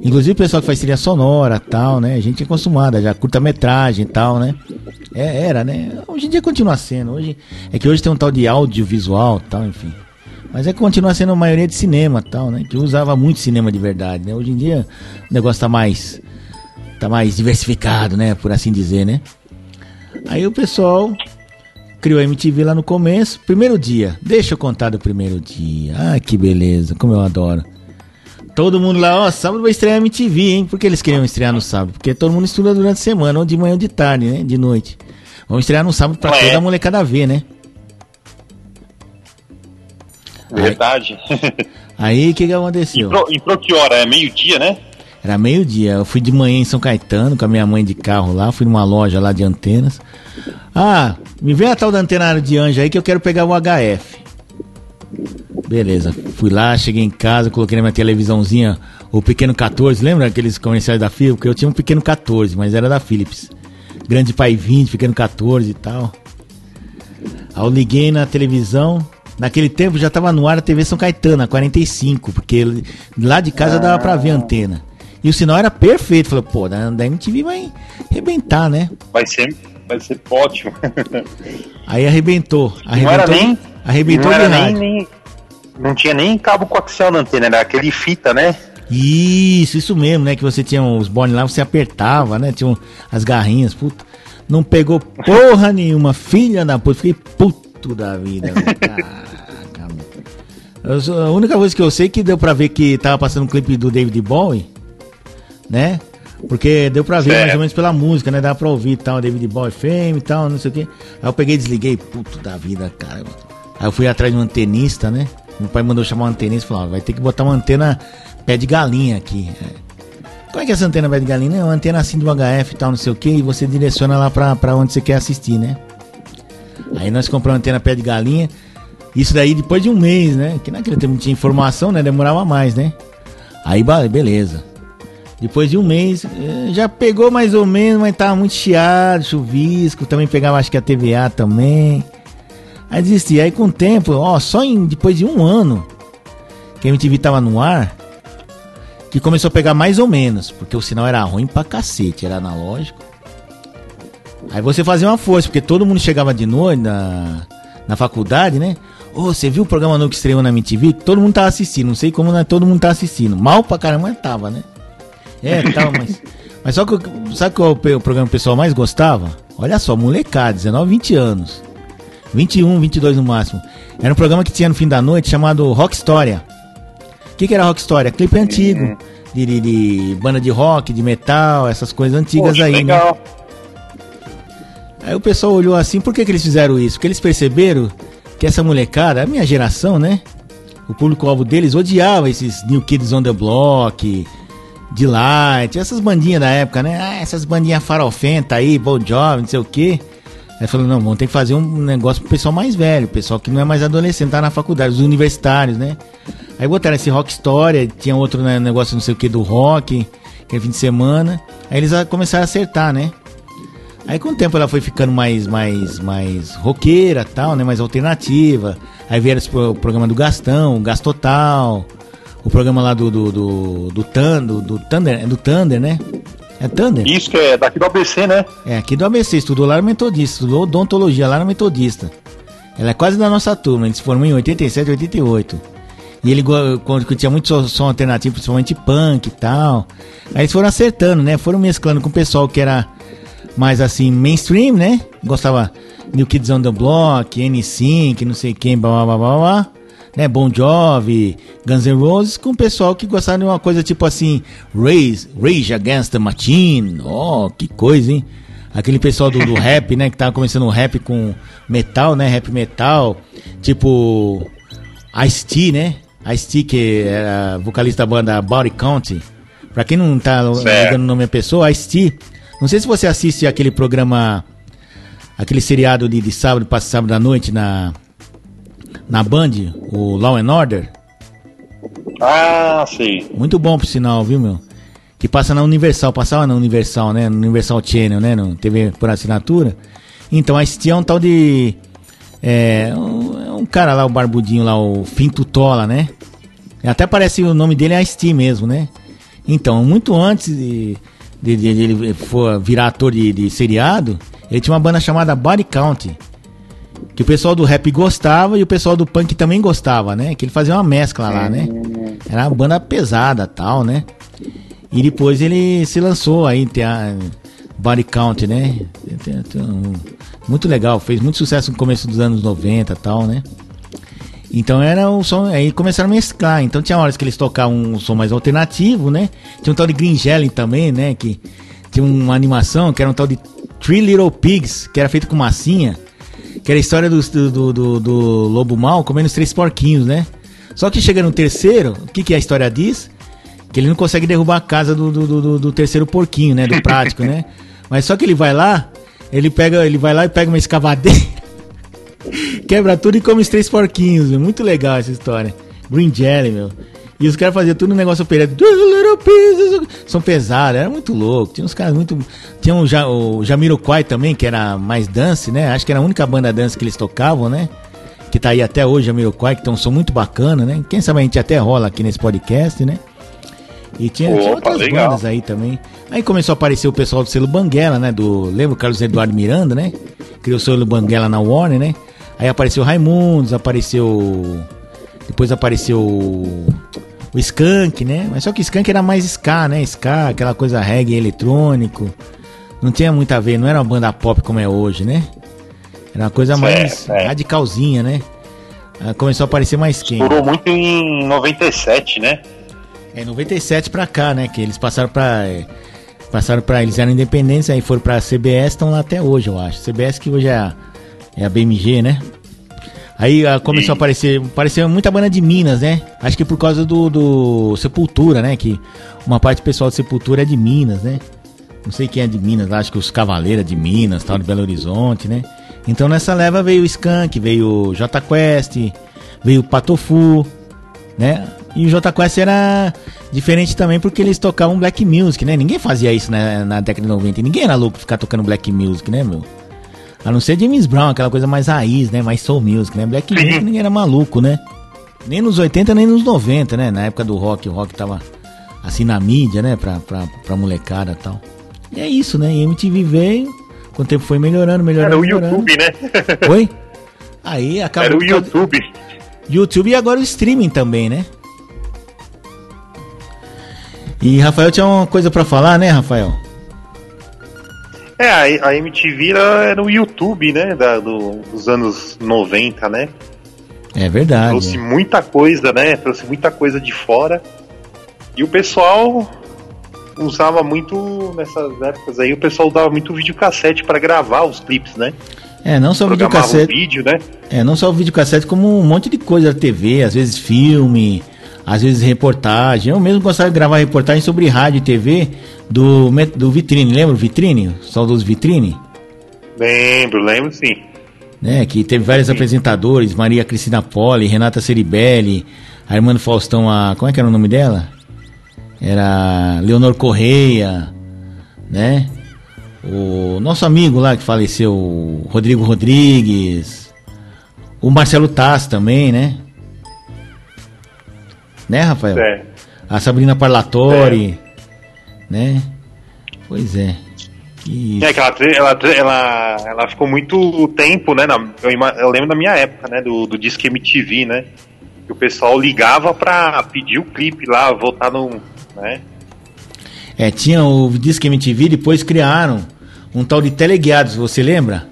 Inclusive o pessoal que faz trilha sonora tal, né? A gente é acostumada, já curta-metragem e tal, né? É, era, né? Hoje em dia continua sendo. Hoje, é que hoje tem um tal de audiovisual tal, enfim. Mas é que continua sendo a maioria de cinema tal, né? Que usava muito cinema de verdade, né? Hoje em dia o negócio tá mais. tá mais diversificado, né? Por assim dizer, né? Aí o pessoal criou a MTV lá no começo. Primeiro dia, deixa eu contar do primeiro dia. Ah, que beleza, como eu adoro. Todo mundo lá, ó, sábado vai estrear a MTV, hein? Por que eles queriam estrear no sábado? Porque todo mundo estuda durante a semana, ou de manhã ou de tarde, né? De noite. Vamos estrear no sábado pra é. toda a molecada ver, né? Verdade. Aí o que, que aconteceu? E pro, que hora? É meio-dia, né? Era meio-dia. Eu fui de manhã em São Caetano com a minha mãe de carro lá, fui numa loja lá de antenas. Ah, me vê a tal da antena de anjo aí que eu quero pegar o HF. Beleza, fui lá, cheguei em casa, coloquei na minha televisãozinha o pequeno 14, lembra aqueles comerciais da Philips? Porque eu tinha um pequeno 14, mas era da Philips. Grande Pai 20, pequeno 14 e tal. Aí eu liguei na televisão, naquele tempo já tava no ar a TV São Caetano, a 45, porque lá de casa dava pra ver a antena. E o sinal era perfeito. Falei, pô, da MTV vai arrebentar, né? Vai ser vai ser ótimo. Aí arrebentou. arrebentou não era nem. Arrebentou não era nem, nem- Não tinha nem cabo coaxial na antena, era aquele fita, né? Isso, isso mesmo, né? Que você tinha os bones lá, você apertava, né? Tinha as garrinhas, puta. Não pegou porra nenhuma, filha da puta. Fiquei puto da vida. Caraca, meu. A única coisa que eu sei é que deu pra ver que tava passando um clipe do David Bowie, né? Porque deu pra ver Certo. mais ou menos pela música, né? Dá pra ouvir tal, David Bowie Fame e tal, não sei o quê. Aí eu peguei e desliguei, puto da vida, cara. Aí eu fui atrás de um antenista, né? Meu pai mandou chamar um antenista e falou, vai ter que botar uma antena pé de galinha aqui. Como é que é essa antena pé de galinha? É uma antena assim do HF e tal, não sei o que, e você direciona lá pra, pra onde você quer assistir, né? Aí nós compramos uma antena pé de galinha. Isso daí depois de um mês, né? Que naquele tempo tinha informação, né? Demorava mais, né? Aí, beleza. Depois de um mês, eh, já pegou mais ou menos, mas tava muito chiado, chuvisco. Também pegava, acho que a TVA também. Aí desisti. Aí com o tempo, ó, só em, depois de um ano que a MTV tava no ar, que começou a pegar mais ou menos, porque o sinal era ruim pra cacete, era analógico. Aí você fazia uma força, porque todo mundo chegava de noite na, na faculdade, né? Ô, você viu o programa novo que estreou na MTV? Todo mundo tava assistindo, não sei como né? todo mundo tava assistindo. Mal pra caramba, tava, né? É, tava, mas. Mas só que sabe qual é o programa que o pessoal mais gostava? Olha só, molecada, 19, 20 anos. 21, 22 no máximo. Era um programa que tinha no fim da noite chamado Rock História. O que, que era Rock História? Clipe antigo. De, de- de banda de rock, de metal, essas coisas antigas Poxa, aí, né? legal. Aí o pessoal olhou assim, por que, que eles fizeram isso? Porque eles perceberam que essa molecada, a minha geração, né? O público-alvo deles odiava esses New Kids on the Block, Delight, essas bandinhas da época, né? Ah, essas bandinhas farofenta aí, Bon Jovi, não sei o quê. Aí falou, não, vamos ter que fazer um negócio pro pessoal mais velho, pessoal que não é mais adolescente, tá na faculdade, os universitários, né? Aí botaram esse Rock História, tinha outro né, negócio não sei o que do rock, que é fim de semana. Aí eles começaram a acertar, né? Aí com o tempo ela foi ficando mais, mais, mais roqueira tal, né? Mais alternativa. Aí vieram esse o programa do Gastão, o Gastotal, o programa lá do do, do, do, Thun- do, do Thunder, é do Thunder, né? É Thunder? Isso que é daqui do ABC, né? É, aqui do ABC, estudou lá no Metodista, estudou odontologia lá no Metodista. Ela é quase da nossa turma, ele se formou em 87, 88. E ele quando tinha muito som, som alternativo, principalmente punk e tal. Aí eles foram acertando, né? Foram mesclando com o pessoal que era mais assim, mainstream, né? Gostava New Kids on the Block, N5, não sei quem, blá blá blá blá blá. Né, Bon Jovi, Guns N' Roses, com o pessoal que gostava de uma coisa tipo assim, Rage, Rage Against the Machine, oh, que coisa, hein? Aquele pessoal do, do rap, né, que tava começando o rap com metal, né, rap metal, tipo Ice-T, né, Ice-T que era vocalista da banda Body Count, pra quem não tá ligando o nome da pessoa, Ice-T, não sei se você assiste aquele programa, aquele seriado de, de sábado para sábado à noite na, na Band, o Law and Order, Ah, sei. muito bom por sinal, viu, meu? Que passa na Universal, passava na Universal, né? No Universal Channel, né? No TV por assinatura. Então, a é um tal de. É um, é um cara lá, o barbudinho lá, o Finto Tola, né? Até parece o nome dele é Ice mesmo, né? Então, muito antes de, de, de- de ele for virar ator de, de seriado, ele tinha uma banda chamada Body Count. Que o pessoal do rap gostava e o pessoal do punk também gostava, né? Que ele fazia uma mescla lá, né? Era uma banda pesada tal, né? E depois ele se lançou aí, tem a Body Count, né? Muito legal, fez muito sucesso no começo dos anos 90 tal, né? Então era um som, aí começaram a mesclar. Então tinha horas que eles tocavam um som mais alternativo, né? Tinha um tal de Green Jelly também, né? Que tinha uma animação que era um tal de Three Little Pigs, que era feito com massinha. Que era a história do, do, do, do lobo mal comendo os três porquinhos, né? Só que chega no terceiro, o que, que a história diz? Que ele não consegue derrubar a casa do, do, do, do terceiro porquinho, né? Do prático, né? Mas só que ele vai lá, ele pega, ele vai lá e pega uma escavadeira, quebra tudo e come os três porquinhos, meu. Muito legal essa história. Green Jelly, meu. E os caras faziam tudo no negócio pieces. São pesados, era muito louco. Tinha uns caras muito. Tinha o, ja, o Jamiroquai também, que era mais dance, né? Acho que era a única banda dance que eles tocavam, né? Que tá aí até hoje, Jamiroquai, que tem um som muito bacana, né? Quem sabe a gente até rola aqui nesse podcast, né? E tinha, Opa, tinha outras legal. bandas aí também. Aí começou a aparecer o pessoal do selo Banguela, né? Do, lembra o Carlos Eduardo Miranda, né? Criou o selo Banguela na Warner, né? Aí apareceu Raimundos, apareceu. Depois apareceu o Skank, né? Mas só que o Skank era mais ska, né? Ska, aquela coisa reggae eletrônico. Não tinha muito a ver, não era uma banda pop como é hoje, né? Era uma coisa mais é, é. radicalzinha, né? Começou a aparecer mais quem? Estourou muito em 97, né? É, 97 pra cá, né? Que eles passaram pra. É, passaram pra. Eles eram independentes, aí foram pra CBS, estão lá até hoje, eu acho. CBS que hoje é a, é a BMG, né? Aí ah, começou e... a aparecer, apareceu muita banda de Minas, né? Acho que por causa do, do Sepultura, né? Que uma parte do pessoal do Sepultura é de Minas, né? Não sei quem é de Minas, acho que os Cavaleiros de Minas, tal, de Belo Horizonte, né? Então nessa leva veio o Skank, veio o J Quest, veio o Patofu, né? E o J Quest era diferente também porque eles tocavam black music, né? Ninguém fazia isso na, na década de 90. Ninguém era louco ficar tocando black music, né, meu? A não ser James Brown, aquela coisa mais raiz, né? Mais soul music, né? Black music ninguém era maluco, né? Nem nos 80, nem nos 90, né? Na época do rock, o rock tava assim na mídia, né? Pra, pra, pra molecada e tal. E é isso, né? E MTV veio, com o tempo foi melhorando, melhorando. Era o melhorando. YouTube, né? Oi? Aí acabou. Era o YouTube. YouTube e agora o streaming também, né? E Rafael tinha uma coisa para falar, né, Rafael? É, a, a MTV era o YouTube, né, da, do, dos anos 90, né? É verdade. Trouxe é. muita coisa, né? Trouxe muita coisa de fora. E o pessoal usava muito nessas épocas aí, o pessoal usava muito videocassete para gravar os clipes, né? É, não só o videocassete. vídeo, né? É, não só o videocassete, como um monte de coisa TV, às vezes filme, às vezes reportagem. Eu mesmo gostava de gravar reportagem sobre rádio e TV do, do Vitrine, lembra o Vitrine? Saudoso Vitrine? Lembro, lembro sim. Né, que teve vários sim. apresentadores, Maria Cristina Poli, Renata Ceribelli, Armando Faustão, a. Como é que era o nome dela? Era Leonor Correia, né? O nosso amigo lá que faleceu, Rodrigo Rodrigues, o Marcelo Tass também, né? Né, Rafael? É. A Sabrina Parlatori, é. né? Pois é. Isso. É que ela, ela, ela, ela ficou muito tempo, né? Na, eu, eu, lembro da minha época, né? Do, do Disque MTV, né? Que o pessoal ligava pra pedir o clipe lá, voltar no, né? É, tinha o Disque MTV, depois criaram um tal de teleguiados, você lembra?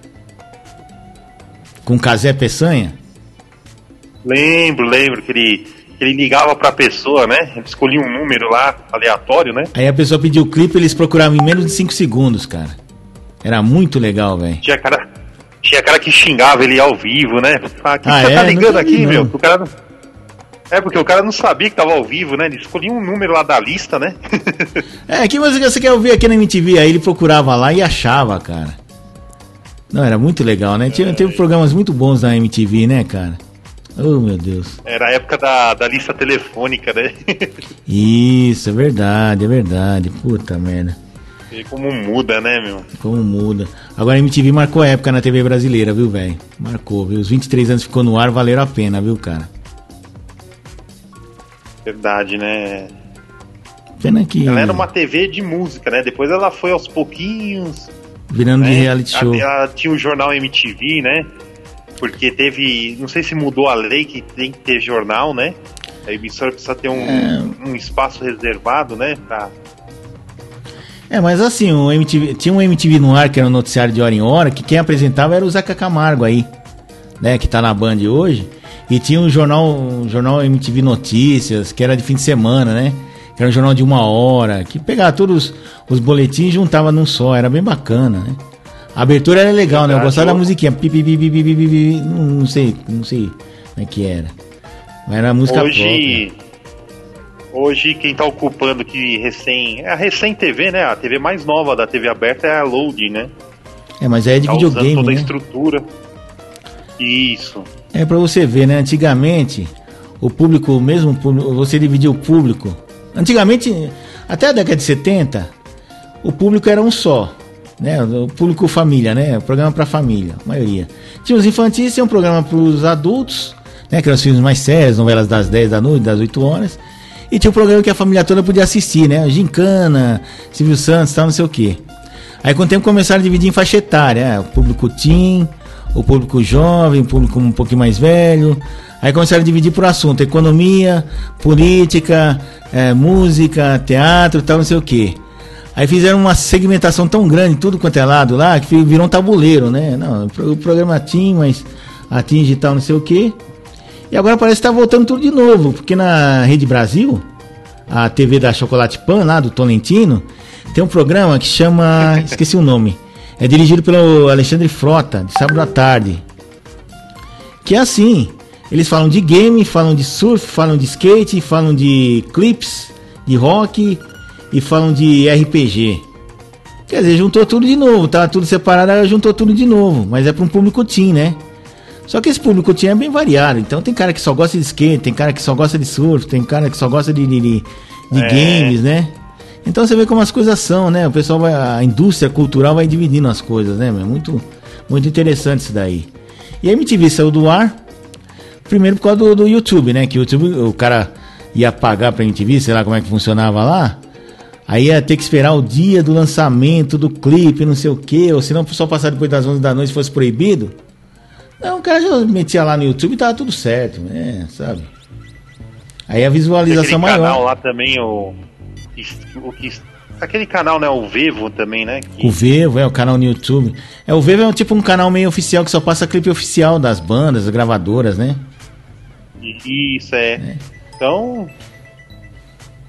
Com Casé Peçanha? Lembro, lembro que ele, ele ligava pra pessoa, né? Ele escolhia um número lá, aleatório, né? Aí a pessoa pediu o clipe eles procuravam em menos de 5 segundos, cara. Era muito legal, velho. Tinha cara, tinha cara que xingava ele ao vivo, né? Ah, que ah, você tá é? tá ligando aqui, não. meu? O cara não é, porque o cara não sabia que tava ao vivo, né? Ele escolhia um número lá da lista, né? é, que música você quer ouvir aqui na MTV? Aí ele procurava lá e achava, cara. Não, era muito legal, né? Tinha, teve programas muito bons na MTV, né, cara? Oh, meu Deus. Era a época da, da lista telefônica, né? Isso, é verdade, é verdade. Puta merda. E como muda, né, meu? Como muda. Agora a MTV marcou a época na TV brasileira, viu, velho? Marcou, viu? Os 23 anos ficou no ar, valeram a pena, viu, cara? Verdade, né? Pena que. Ela era uma TV de música, né? Depois ela foi aos pouquinhos. Virando né? de reality show. Ela, ela tinha o jornal MTV, né? Porque teve. Não sei se mudou a lei que tem que ter jornal, né? A emissora precisa ter um, é... um espaço reservado, né? Pra... É, mas assim, o MTV, tinha um MTV no ar que era um noticiário de hora em hora, que quem apresentava era o Zeca Camargo aí, né? Que tá na Band hoje. E tinha um jornal, um jornal MTV Notícias, que era de fim de semana, né? Que era um jornal de uma hora, que pegava todos os boletins e juntava num só, era bem bacana, né? A abertura era legal, né? Eu gostava da musiquinha. Pi, pi, pi, pi, não, não sei, não sei como é que era. Mas era música hoje, própria. Hoje quem tá ocupando que recém. É a recém TV, né? A TV mais nova da TV aberta é a Load, né? É, mas é de tá videogame. toda né? a estrutura. Isso. É para você ver, né? Antigamente, o público, mesmo você dividia o público. Antigamente, até a década de 70, o público era um só. Né? O público família, né? O programa para família, a maioria. Tinha os infantis, tinha um programa para os adultos, né? Que eram os filmes mais sérios, novelas das 10 da noite, das 8 horas. E tinha um programa que a família toda podia assistir, né? Gincana, Silvio Santos, tal, não sei o quê. Aí com o tempo começaram a dividir em faixa etária, é, o público teen, o público jovem, o público um pouquinho mais velho. Aí começaram a dividir por assunto, economia, política, é, música, teatro, tal, não sei o quê. Aí fizeram uma segmentação tão grande, tudo quanto é lado lá, que virou um tabuleiro, né? Não, o programa teen, mas atinge tal, não sei o quê. E agora parece que está voltando tudo de novo, porque na Rede Brasil, a TV da Chocolate Pan, lá do Tolentino, tem um programa que chama. esqueci o nome. É dirigido pelo Alexandre Frota, de sábado à tarde. Que é assim: eles falam de game, falam de surf, falam de skate, falam de clips, de rock e falam de RPG. Quer dizer, juntou tudo de novo, tá tudo separado, juntou tudo de novo, mas é para um público teen, né? Só que esse público tinha é bem variado. Então tem cara que só gosta de skate, tem cara que só gosta de surf, tem cara que só gosta de, de, de, de é. games, né? Então você vê como as coisas são, né? O pessoal vai. A indústria cultural vai dividindo as coisas, né? Muito, muito interessante isso daí. E a MTV saiu do ar. Primeiro por causa do, do YouTube, né? Que o YouTube, o cara ia pagar pra MTV, sei lá como é que funcionava lá. Aí ia ter que esperar o dia do lançamento do clipe, não sei o que, ou se não só passar depois das 11 da noite fosse proibido. Não, o cara já metia lá no YouTube e tava tudo certo, né? Sabe? Aí a visualização maior. canal lá também, o. o que, aquele canal, né? O Vevo também, né? Que... O Vevo, é, o canal no YouTube. É, o Vevo é um, tipo um canal meio oficial que só passa clipe oficial das bandas, das gravadoras, né? Isso, é. é. Então.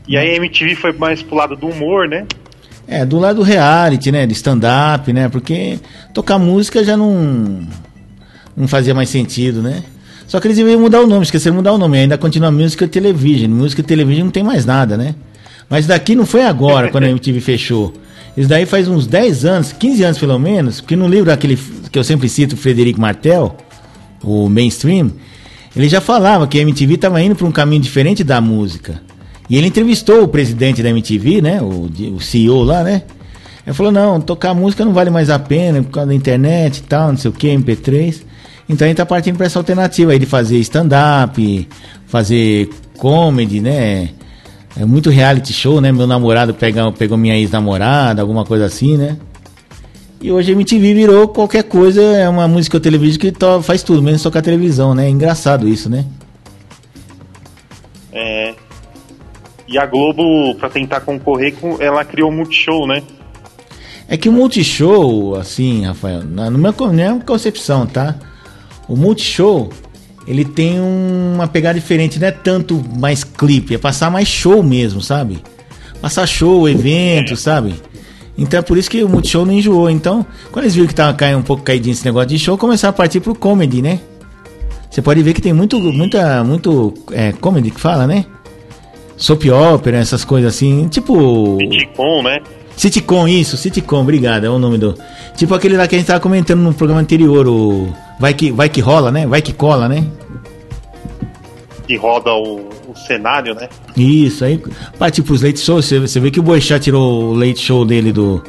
E aí a MTV foi mais pro lado do humor, né? É, do lado do reality, né? De stand-up, né? Porque tocar música já não não fazia mais sentido, né? Só que eles iam mudar o nome, esqueceram de mudar o nome. Ainda continua Música Television. Música Television não tem mais nada, né? Mas daqui não foi agora, quando a MTV fechou. Isso daí faz uns 10 anos, 15 anos pelo menos, porque no livro daquele que eu sempre cito, Frederico Martel, o Mainstream, ele já falava que a MTV estava indo para um caminho diferente da música. E ele entrevistou o presidente da MTV, né? O, o CEO lá, né? Ele falou, não, tocar música não vale mais a pena por causa da internet e tal, não sei o que, MP3. Então a gente tá partindo para essa alternativa aí de fazer stand-up, fazer comedy, né? É muito reality show, né? Meu namorado pega, pegou minha ex-namorada, alguma coisa assim, né? E hoje a MTV virou qualquer coisa, é uma música ou televisão que to, faz tudo, menos tocar televisão, né? É engraçado isso, né? É. E a Globo, para tentar concorrer, com, ela criou o Multishow, né? É que o Multishow, assim, Rafael, na, na minha concepção, tá? O Multishow, ele tem uma pegada diferente, não é tanto mais clipe, é passar mais show mesmo, sabe? Passar show, evento, sabe? Então é por isso que o Multishow não enjoou. Então, quando eles viram que tava caindo um pouco caidinho esse negócio de show, começaram a partir pro comedy, né? Você pode ver que tem muito, muita, muito é, comedy que fala, né? Soap opera, essas coisas assim, tipo. Sitcom, né? Sitcom, isso, sitcom, obrigado, é o nome do. Tipo aquele lá que a gente tava comentando no programa anterior, o. Vai que, vai que rola, né? Vai que cola, né? Que roda o, o cenário, né? Isso, aí partiu pros Late Show. Você, você vê que o Boechat tirou o Late Show dele do.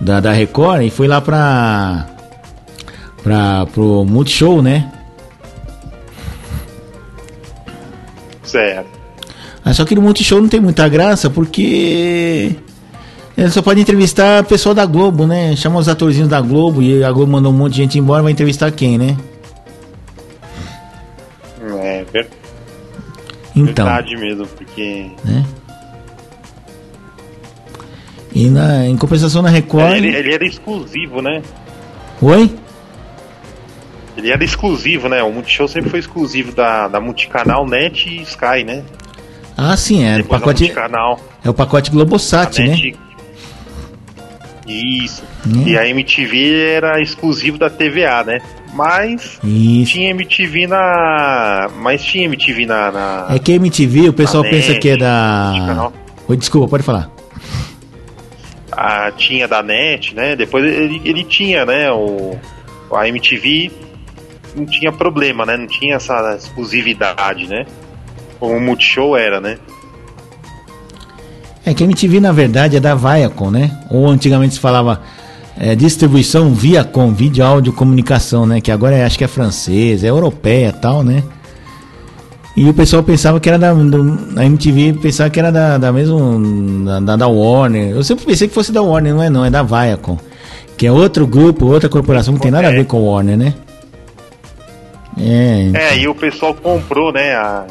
Da, da Record e foi lá pra. pra pro Multishow, né? Certo. Mas só que no Multishow não tem muita graça porque ele só pode entrevistar pessoal da Globo, né? Chama os atorzinhos da Globo e a Globo mandou um monte de gente embora, vai entrevistar quem, né? É, ver... então, verdade mesmo, porque. Né? E na, em compensação na Record. Ele, ele era exclusivo, né? Oi? Ele era exclusivo, né? O Multishow sempre foi exclusivo da, da Multicanal, Net e Sky, né? Ah, sim, é. o pacote, é o pacote Globosat, né? Isso. Hum. E a MTV era exclusivo da TVA, né? Mas Isso. tinha MTV na. Mas tinha MTV na. na... É que a MTV, o pessoal pensa que é da. Oi, desculpa, pode falar. Ah, tinha da NET, né? Depois ele, ele tinha, né? O, a MTV não tinha problema, né? Não tinha essa exclusividade, né? Como o Multishow era, né? É que a MTV na verdade é da Viacom, né? Ou antigamente se falava é, distribuição Viacom, vídeo, áudio, comunicação, né? Que agora é, acho que é francesa, é europeia tal, né? E o pessoal pensava que era da. Do, a MTV pensava que era da, da mesma. Da, da, Warner. Eu sempre pensei que fosse da Warner, não é não, é da Viacom. Que é outro grupo, outra corporação que tem nada a ver com Warner, né? É, então. é, e o pessoal comprou, né? A,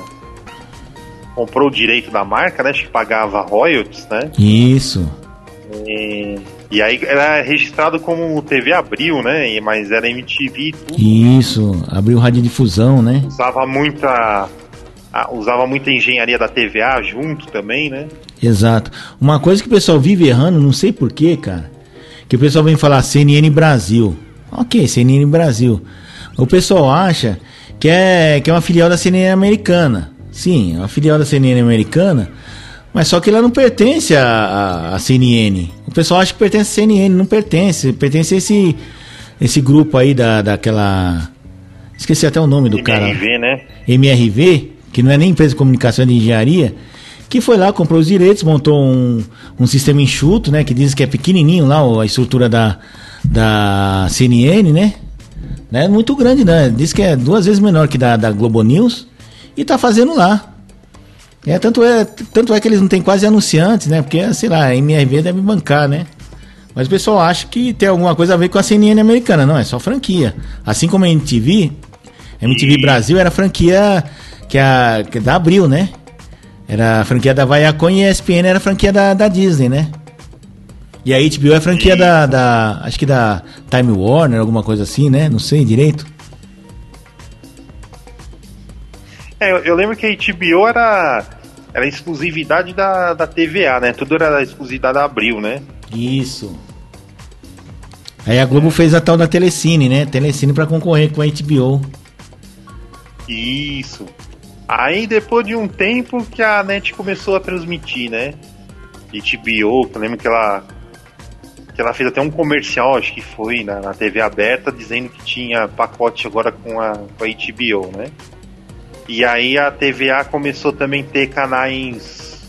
comprou o direito da marca, né? Acho que pagava royalties, né? Isso. E, e aí era registrado como TV Abril, né? Mas era MTV tudo. Isso, abriu radiodifusão, né? Usava muita. Usava muita engenharia da TVA junto também, né? Exato. Uma coisa que o pessoal vive errando, não sei porquê, cara. Que o pessoal vem falar CNN Brasil. Ok, CNN Brasil. O pessoal acha que é, que é uma filial da CNN americana. Sim, é uma filial da CNN americana, mas só que ela não pertence à, à, CNN. O pessoal acha que pertence à CNN, não pertence. Pertence a esse, esse grupo aí da, daquela. Esqueci até o nome do MRV, cara. MRV, né? MRV, que não é nem empresa de comunicação de engenharia, que foi lá, comprou os direitos, montou um, um sistema enxuto, né? Que diz que é pequenininho lá, a estrutura da, da CNN, né? Não é muito grande, né? Diz que é duas vezes menor que da, da Globo News e tá fazendo lá. É, tanto, é, tanto é que eles não têm quase anunciantes, né? Porque, sei lá, a MRV deve bancar, né? Mas o pessoal acha que tem alguma coisa a ver com a CNN americana. Não, é só franquia. Assim como a MTV, a MTV Brasil era franquia que a, que da Abril, né? Era a franquia da Viacom e a ESPN era a franquia da, da Disney, né? E a HBO é franquia da, da. Acho que da Time Warner, alguma coisa assim, né? Não sei direito. É, eu, eu lembro que a HBO era, era exclusividade da, da TVA, né? Tudo era exclusividade da Abril, né? Isso. Aí a Globo fez a tal da Telecine, né? Telecine para concorrer com a HBO. Isso. Aí depois de um tempo que a NET começou a transmitir, né? HBO, eu lembro que ela que ela fez até um comercial, acho que foi na, na TV aberta, dizendo que tinha pacote agora com a, com a HBO, né? E aí a TVA começou também a ter canais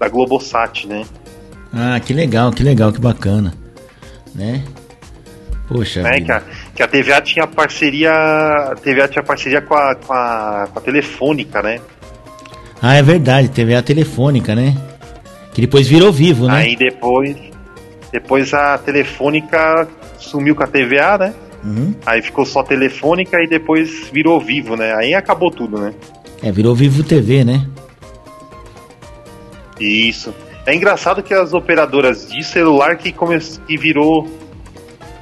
da Globosat, né? Ah, que legal, que legal, que bacana. Né? Poxa. É, que, a, que a TVA tinha parceria. A TVA tinha parceria com a, com a, com a Telefônica, né? Ah, é verdade, TVA Telefônica, né? Que depois virou vivo, né? Aí depois. Depois a Telefônica sumiu com a TVA, né? Uhum. Aí ficou só Telefônica e depois virou Vivo, né? Aí acabou tudo, né? É, virou Vivo TV, né? Isso. É engraçado que as operadoras de celular que, come... que virou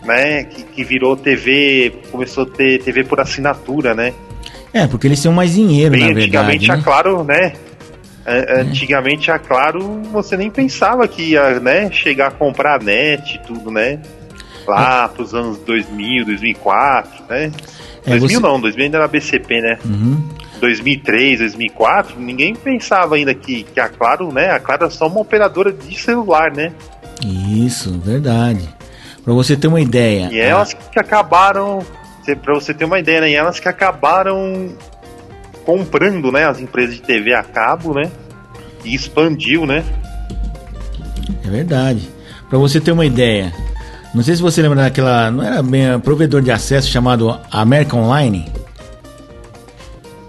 né, que, que virou TV, começou a ter TV por assinatura, né? É, porque eles têm mais dinheiro, Bem, na verdade. Antigamente, né? a Claro, né? É. Antigamente, a Claro, você nem pensava que ia né, chegar a comprar a net e tudo, né? Lá pros anos 2000, 2004, né? É, 2000 você... não, 2000 ainda era BCP, né? Uhum. 2003, 2004, ninguém pensava ainda que, que a Claro, né? A Claro é só uma operadora de celular, né? Isso, verdade. Para você ter uma ideia. E elas que acabaram, para você ter uma ideia, né? E elas que acabaram comprando, né, as empresas de TV a cabo, né? E expandiu, né? É verdade. Para você ter uma ideia, não sei se você lembra daquela, não era bem provedor de acesso chamado American Online?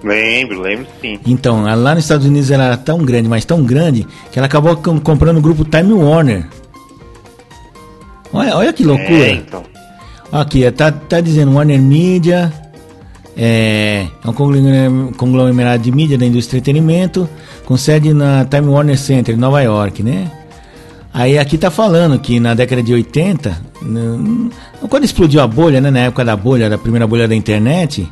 Lembro, lembro sim. Então, lá nos Estados Unidos ela era tão grande, mas tão grande, que ela acabou comprando o grupo Time Warner. Olha, olha que loucura. É, então. Aqui, tá, tá dizendo Warner Media, é, é um conglomerado de mídia da indústria de entretenimento, com sede na Time Warner Center, em Nova York, né? Aí aqui tá falando que na década de 80, quando explodiu a bolha, né, na época da bolha, da primeira bolha da internet,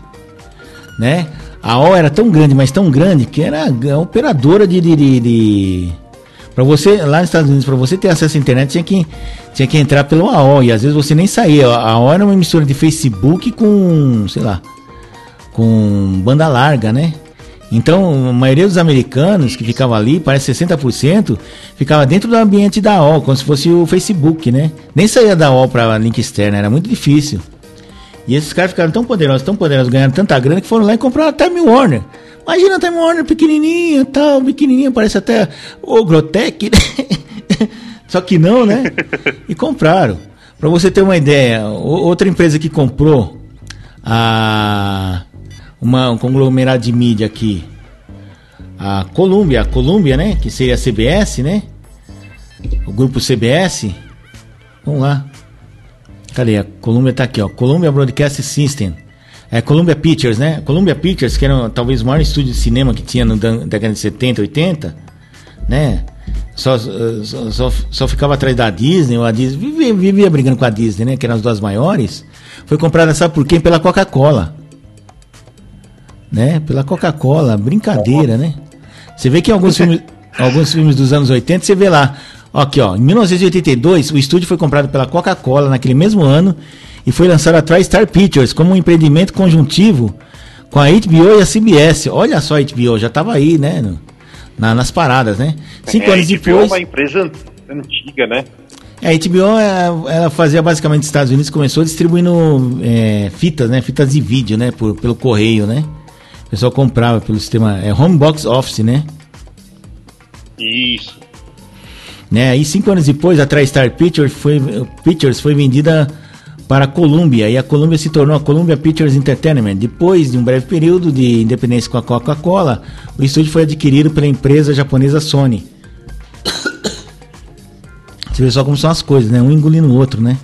né? A O era tão grande, mas tão grande que era operadora de, de, de, de para você lá nos Estados Unidos, para você ter acesso à internet, tinha que tinha que entrar pelo AO e às vezes você nem saía. A AO era uma emissora de Facebook com, sei lá, com banda larga, né? Então, a maioria dos americanos que ficava ali, parece 60%, ficava dentro do ambiente da AOL, como se fosse o Facebook, né? Nem saía da AOL para link externo, era muito difícil. E esses caras ficaram tão poderosos, tão poderosos, ganharam tanta grana que foram lá e compraram a Time Warner. Imagina a Time Warner pequenininha, tal, pequenininha, parece até o Grotec, né? Só que não, né? E compraram. Para você ter uma ideia, outra empresa que comprou a uma, um conglomerado de mídia aqui, a Columbia, a né? Que seria a CBS, né? O grupo CBS. Vamos lá. Cadê? A Columbia tá aqui, ó. Columbia Broadcast System. É Columbia Pictures, né? Columbia Pictures, que era talvez o maior estúdio de cinema que tinha na década de 70, 80, né? Só, só, só, só ficava atrás da Disney, ou a Disney vivia, vivia, brigando com a Disney, né? Que eram as duas maiores. Foi comprada, sabe por quem? Pela Coca-Cola. Né? Pela Coca-Cola. Brincadeira, né? Você vê que em alguns filmes, alguns filmes dos anos 80, você vê lá. Aqui, ó. Em 1982, o estúdio foi comprado pela Coca-Cola naquele mesmo ano e foi lançado a TriStar Pictures como um empreendimento conjuntivo com a HBO e a CBS. Olha só a HBO, já estava aí, né? No, na, nas paradas, né? Cinco é, anos depois. é uma empresa antiga, né? É, a HBO ela fazia basicamente nos Estados Unidos, começou distribuindo é, fitas, né? Fitas de vídeo, né? Por, pelo correio, né? O pessoal comprava pelo sistema é, Home Box Office, né? Isso. Né? Aí cinco anos depois, a TriStar Pictures foi, Pictures foi vendida para a Columbia e a Columbia se tornou a Columbia Pictures Entertainment. Depois de um breve período de independência com a Coca-Cola, o estúdio foi adquirido pela empresa japonesa Sony. Você vê só como são as coisas, né? Um engolindo o outro, né?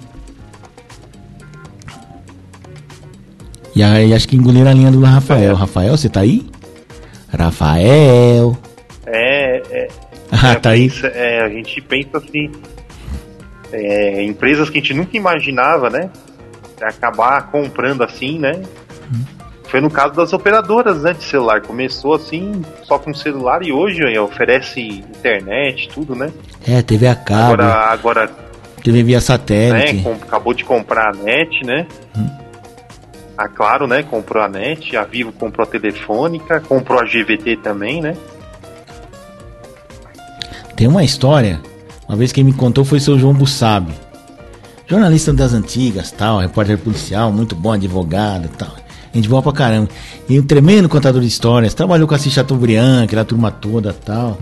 E aí acho que engoliram a linha do Rafael. Rafael, você tá aí? Rafael. É, é. Ah, é, tá aí. É, a gente pensa assim, é, empresas que a gente nunca imaginava, né? Acabar comprando assim, né? Foi no caso das operadoras né, de celular. Começou assim, só com celular e hoje aí, oferece internet, tudo, né? É, TV a cabo. Agora, agora TV via satélite. Né, acabou de comprar a net, né? Hum. A Claro, né? Comprou a net, a Vivo comprou a Telefônica, comprou a GVT também, né? Tem uma história uma vez quem me contou foi o seu João Bussabi. Jornalista das antigas, tal, repórter policial, muito bom, advogado tal. Gente boa pra caramba. E um tremendo contador de histórias. Trabalhou com a Chateaubriand, aquela turma toda tal.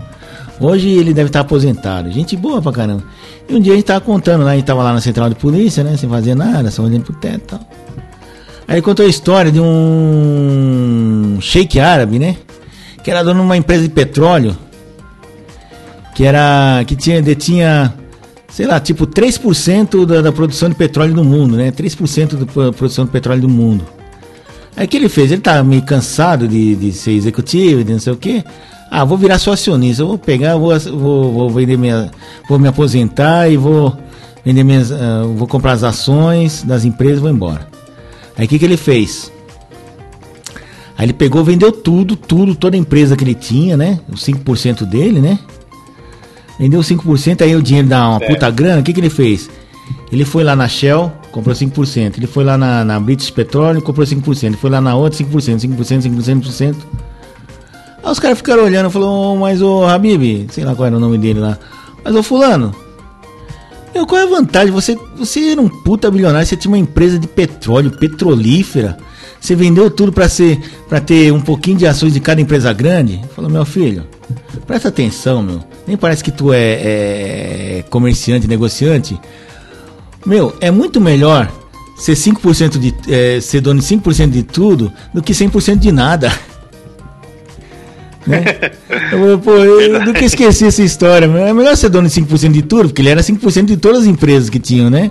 Hoje ele deve estar aposentado. Gente boa pra caramba. E um dia a gente tava contando lá, a gente tava lá na central de polícia, né? Sem fazer nada, só olhando pro teto e tal. Aí contou a história de um sheik árabe, né? Que era dono de uma empresa de petróleo que era que tinha detinha sei lá, tipo 3% da, da produção de petróleo do mundo, né? 3% da produção de petróleo do mundo. Aí o que ele fez? Ele tava meio cansado de, de ser executivo, de não sei o quê. Ah, vou virar só acionista, vou pegar, vou, vou, vou vender minha, vou me aposentar e vou vender minhas, uh, vou comprar as ações das empresas e vou embora. Aí o que, que ele fez? Aí ele pegou, vendeu tudo, tudo, toda a empresa que ele tinha, né? Os 5% dele, né? vendeu 5%, aí o dinheiro dá uma puta grana, o que, que ele fez? Ele foi lá na Shell, comprou 5%. Ele foi lá na, na British Petroleum, comprou 5%. Ele foi lá na outra, 5%, 5%, 5%, 5%. Aí os caras ficaram olhando e falaram, mas o Habib, sei lá qual era o nome dele lá. Mas o fulano, meu, qual é a vantagem? Você, você era um puta bilionário, você tinha uma empresa de petróleo, petrolífera. Você vendeu tudo para ser para ter um pouquinho de ações de cada empresa grande? Falou, meu filho, presta atenção, meu. Nem parece que tu é, é comerciante, negociante. Meu, é muito melhor ser 5% de é, ser dono de 5% de tudo do que 100% de nada. né? eu, pô, eu nunca esqueci essa história. É melhor ser dono de 5% de tudo, porque ele era 5% de todas as empresas que tinham, né?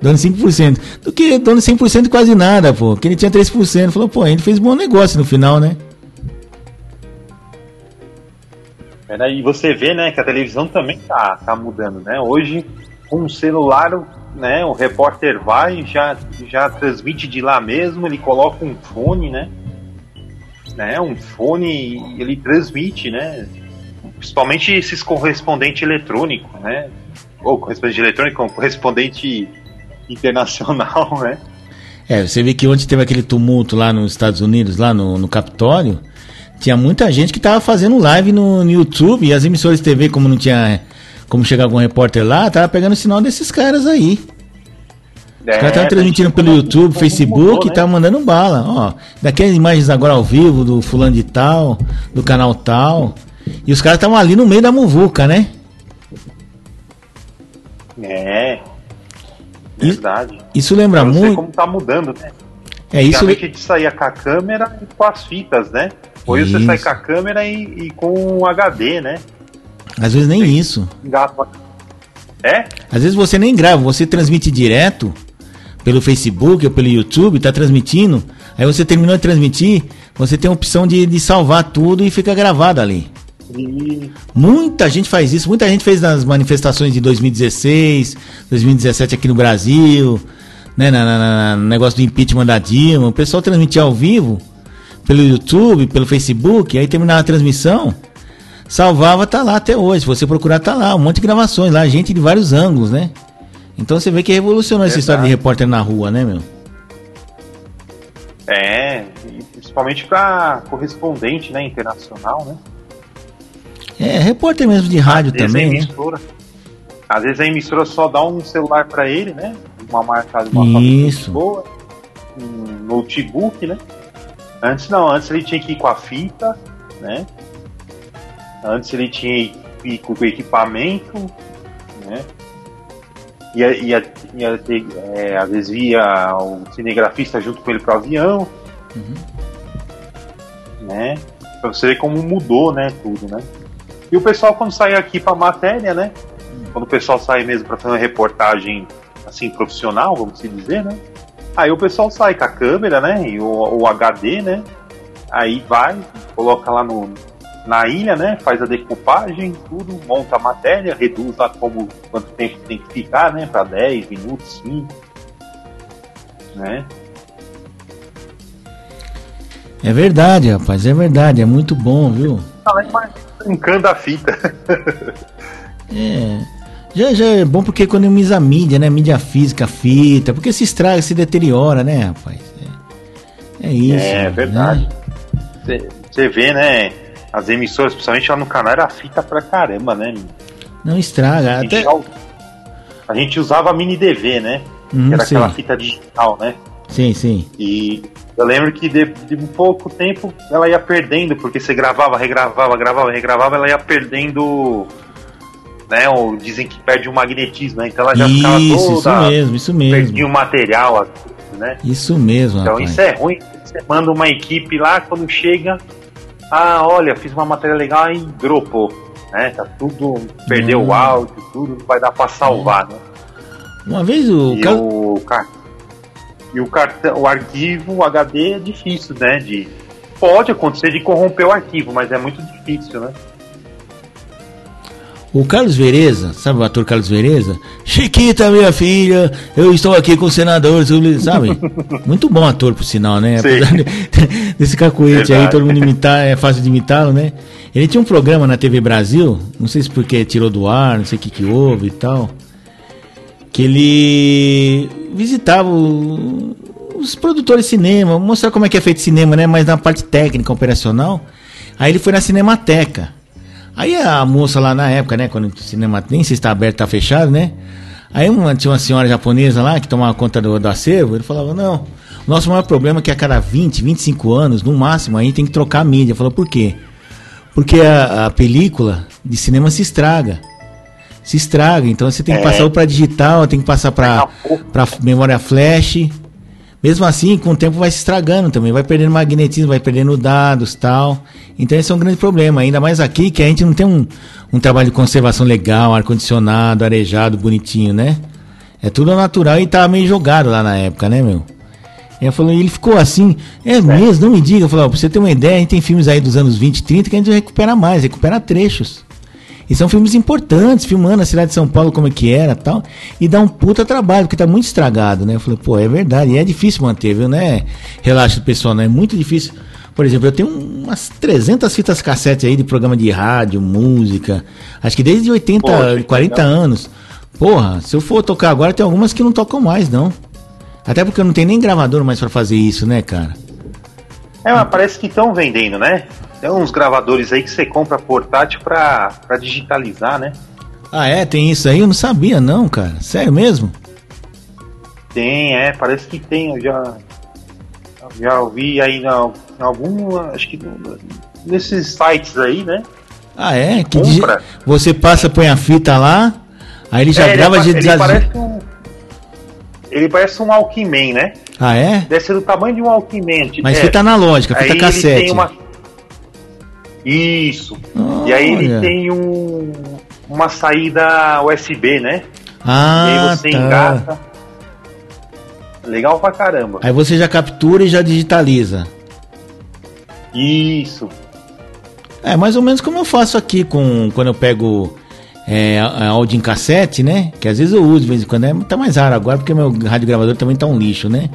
Dono de 5%. Do que dono de 100% de quase nada, pô. Que ele tinha 3%. Falou, pô, gente fez bom negócio no final, né? E você vê, né, que a televisão também tá, tá mudando, né? Hoje, com o celular, né, o repórter vai já já transmite de lá mesmo, ele coloca um fone, né? Né um fone, ele transmite, né? Principalmente esses correspondente eletrônico, né? Ou correspondente eletrônico, correspondente internacional, né? É, você vê que ontem teve aquele tumulto lá nos Estados Unidos, lá no, no Capitólio, tinha muita gente que tava fazendo live no, no, YouTube e as emissoras de TV, como não tinha como chegar algum repórter lá, tava pegando sinal desses caras aí. É, Os caras estavam transmitindo pelo YouTube, Facebook e né? mandando bala. Ó, daquelas imagens agora ao vivo do fulano de tal, do canal tal. E os caras estavam ali no meio da muvuca, né? É. Verdade. Isso lembra muito. como tá mudando, né? É isso. a gente saía com a câmera e com as fitas, né? Hoje isso. você sai com a câmera e, e com um HD, né? Às vezes nem isso. É? Às vezes você nem grava, você transmite direto pelo Facebook ou pelo YouTube, tá transmitindo. Aí você terminou de transmitir, você tem a opção de, de salvar tudo e fica gravado ali. E... Muita gente faz isso, muita gente fez nas manifestações de 2016, 2017 aqui no Brasil, né, na, na, na, no negócio do impeachment da Dilma. O pessoal transmitia ao vivo pelo YouTube, pelo Facebook, aí terminava a transmissão, salvava, tá lá até hoje. Se você procurar, tá lá, um monte de gravações lá, gente de vários ângulos, né? Então você vê que revolucionou essa história de repórter na rua, né, meu? É, principalmente para correspondente, né, internacional, né? É, repórter mesmo de rádio Às também, né? Às vezes a emissora só dá um celular para ele, né? Uma marca, uma Isso. boa, um notebook, né? Antes não, antes ele tinha que ir com a fita, né? Antes ele tinha que ir com o equipamento, né? Ia, ia, ia ter, é, às vezes ia o cinegrafista junto com ele pro avião, uhum. né? Pra você ver como mudou, né, tudo, né? E o pessoal quando sai aqui pra matéria, né? Quando o pessoal sai mesmo para fazer uma reportagem assim profissional, vamos dizer, né? Aí o pessoal sai com a câmera, né? E o, o HD, né? Aí vai, coloca lá no, na ilha, né? Faz a decupagem, tudo, monta a matéria, reduz lá como quanto tempo tem que ficar, né? Para 10 minutos, 5. Né? É verdade, rapaz, é verdade, é muito bom, viu? Brincando a fita. é. Já, já é bom porque economiza a mídia, né? Mídia física, fita, porque se estraga, se deteriora, né, rapaz? É, é isso. É né? verdade. Você vê, né? As emissoras, principalmente lá no canal, era fita pra caramba, né? Não estraga. A gente, até... a gente usava mini DV, né? Hum, era sim. aquela fita digital, né? Sim, sim. E eu lembro que de, de, um pouco tempo ela ia perdendo, porque você gravava, regravava, gravava, regravava, ela ia perdendo né? Ou dizem que perde o magnetismo, né? Então ela já isso, ficava toda. Isso mesmo, isso mesmo. Perdia o material, né? Isso mesmo. Então rapaz. isso é ruim. Você manda uma equipe lá, quando chega, ah, olha, fiz uma matéria legal e dropou. Né? Tá tudo. Perdeu hum. o áudio, tudo, não vai dar pra salvar, né? Uma vez o. E o, e o cartão, o arquivo, o HD é difícil, né? De, pode acontecer de corromper o arquivo, mas é muito difícil, né? O Carlos Vereza, sabe o ator Carlos Vereza? Chiquita, minha filha, eu estou aqui com o senador, sabe? Muito bom ator, por sinal, né? Apesar desse cacuete aí, todo mundo imitar, é fácil de imitá-lo, né? Ele tinha um programa na TV Brasil, não sei se porque tirou do ar, não sei o que, que houve e tal, que ele visitava o, os produtores de cinema, mostrar como é que é feito cinema, né? Mas na parte técnica, operacional. Aí ele foi na Cinemateca. Aí a moça lá na época, né, quando o cinema nem se está aberto, está fechado, né? Aí uma, tinha uma senhora japonesa lá que tomava conta do, do acervo, ele falava, não, o nosso maior problema é que a cada 20, 25 anos, no máximo, a gente tem que trocar a mídia. Falou, por quê? Porque a, a película de cinema se estraga. Se estraga, então você tem que é. passar para digital, tem que passar para memória flash. Mesmo assim, com o tempo vai se estragando também, vai perdendo magnetismo, vai perdendo dados tal. Então esse é um grande problema, ainda mais aqui que a gente não tem um, um trabalho de conservação legal, ar-condicionado, arejado, bonitinho, né? É tudo natural e tava meio jogado lá na época, né, meu? E falou, ele ficou assim, é mesmo, não me diga, falou, pra você ter uma ideia, a gente tem filmes aí dos anos 20, 30 que a gente recupera mais, recupera trechos. E são filmes importantes, filmando a cidade de São Paulo como é que era tal. E dá um puta trabalho, porque tá muito estragado, né? Eu falei, pô, é verdade. E é difícil manter, viu, né? Relaxa pessoal, né? É muito difícil. Por exemplo, eu tenho umas 300 fitas cassete aí de programa de rádio, música. Acho que desde 80, Poxa, 40 legal. anos. Porra, se eu for tocar agora, tem algumas que não tocam mais, não. Até porque eu não tenho nem gravador mais para fazer isso, né, cara? É, mas parece que estão vendendo, né? Tem uns gravadores aí que você compra portátil pra, pra digitalizar, né? Ah, é? Tem isso aí? Eu não sabia, não, cara. Sério mesmo? Tem, é. Parece que tem. Eu já, já ouvi aí em algum. Acho que nesses sites aí, né? Ah, é? Que compra. Você passa, põe a fita lá, aí ele já é, grava ele, de ele parece um Ele parece um Alckmin, né? Ah, é? Deve ser do tamanho de um Alckmin. Mas é. fita analógica, fita aí cassete. Uma... Isso. Olha. E aí ele tem um, uma saída USB, né? Ah, e aí você tá. engata. Legal pra caramba. Aí você já captura e já digitaliza. Isso. É mais ou menos como eu faço aqui com quando eu pego é, áudio em cassete, né? Que às vezes eu uso de vez em quando. É, tá mais raro agora porque meu rádio gravador também tá um lixo, né?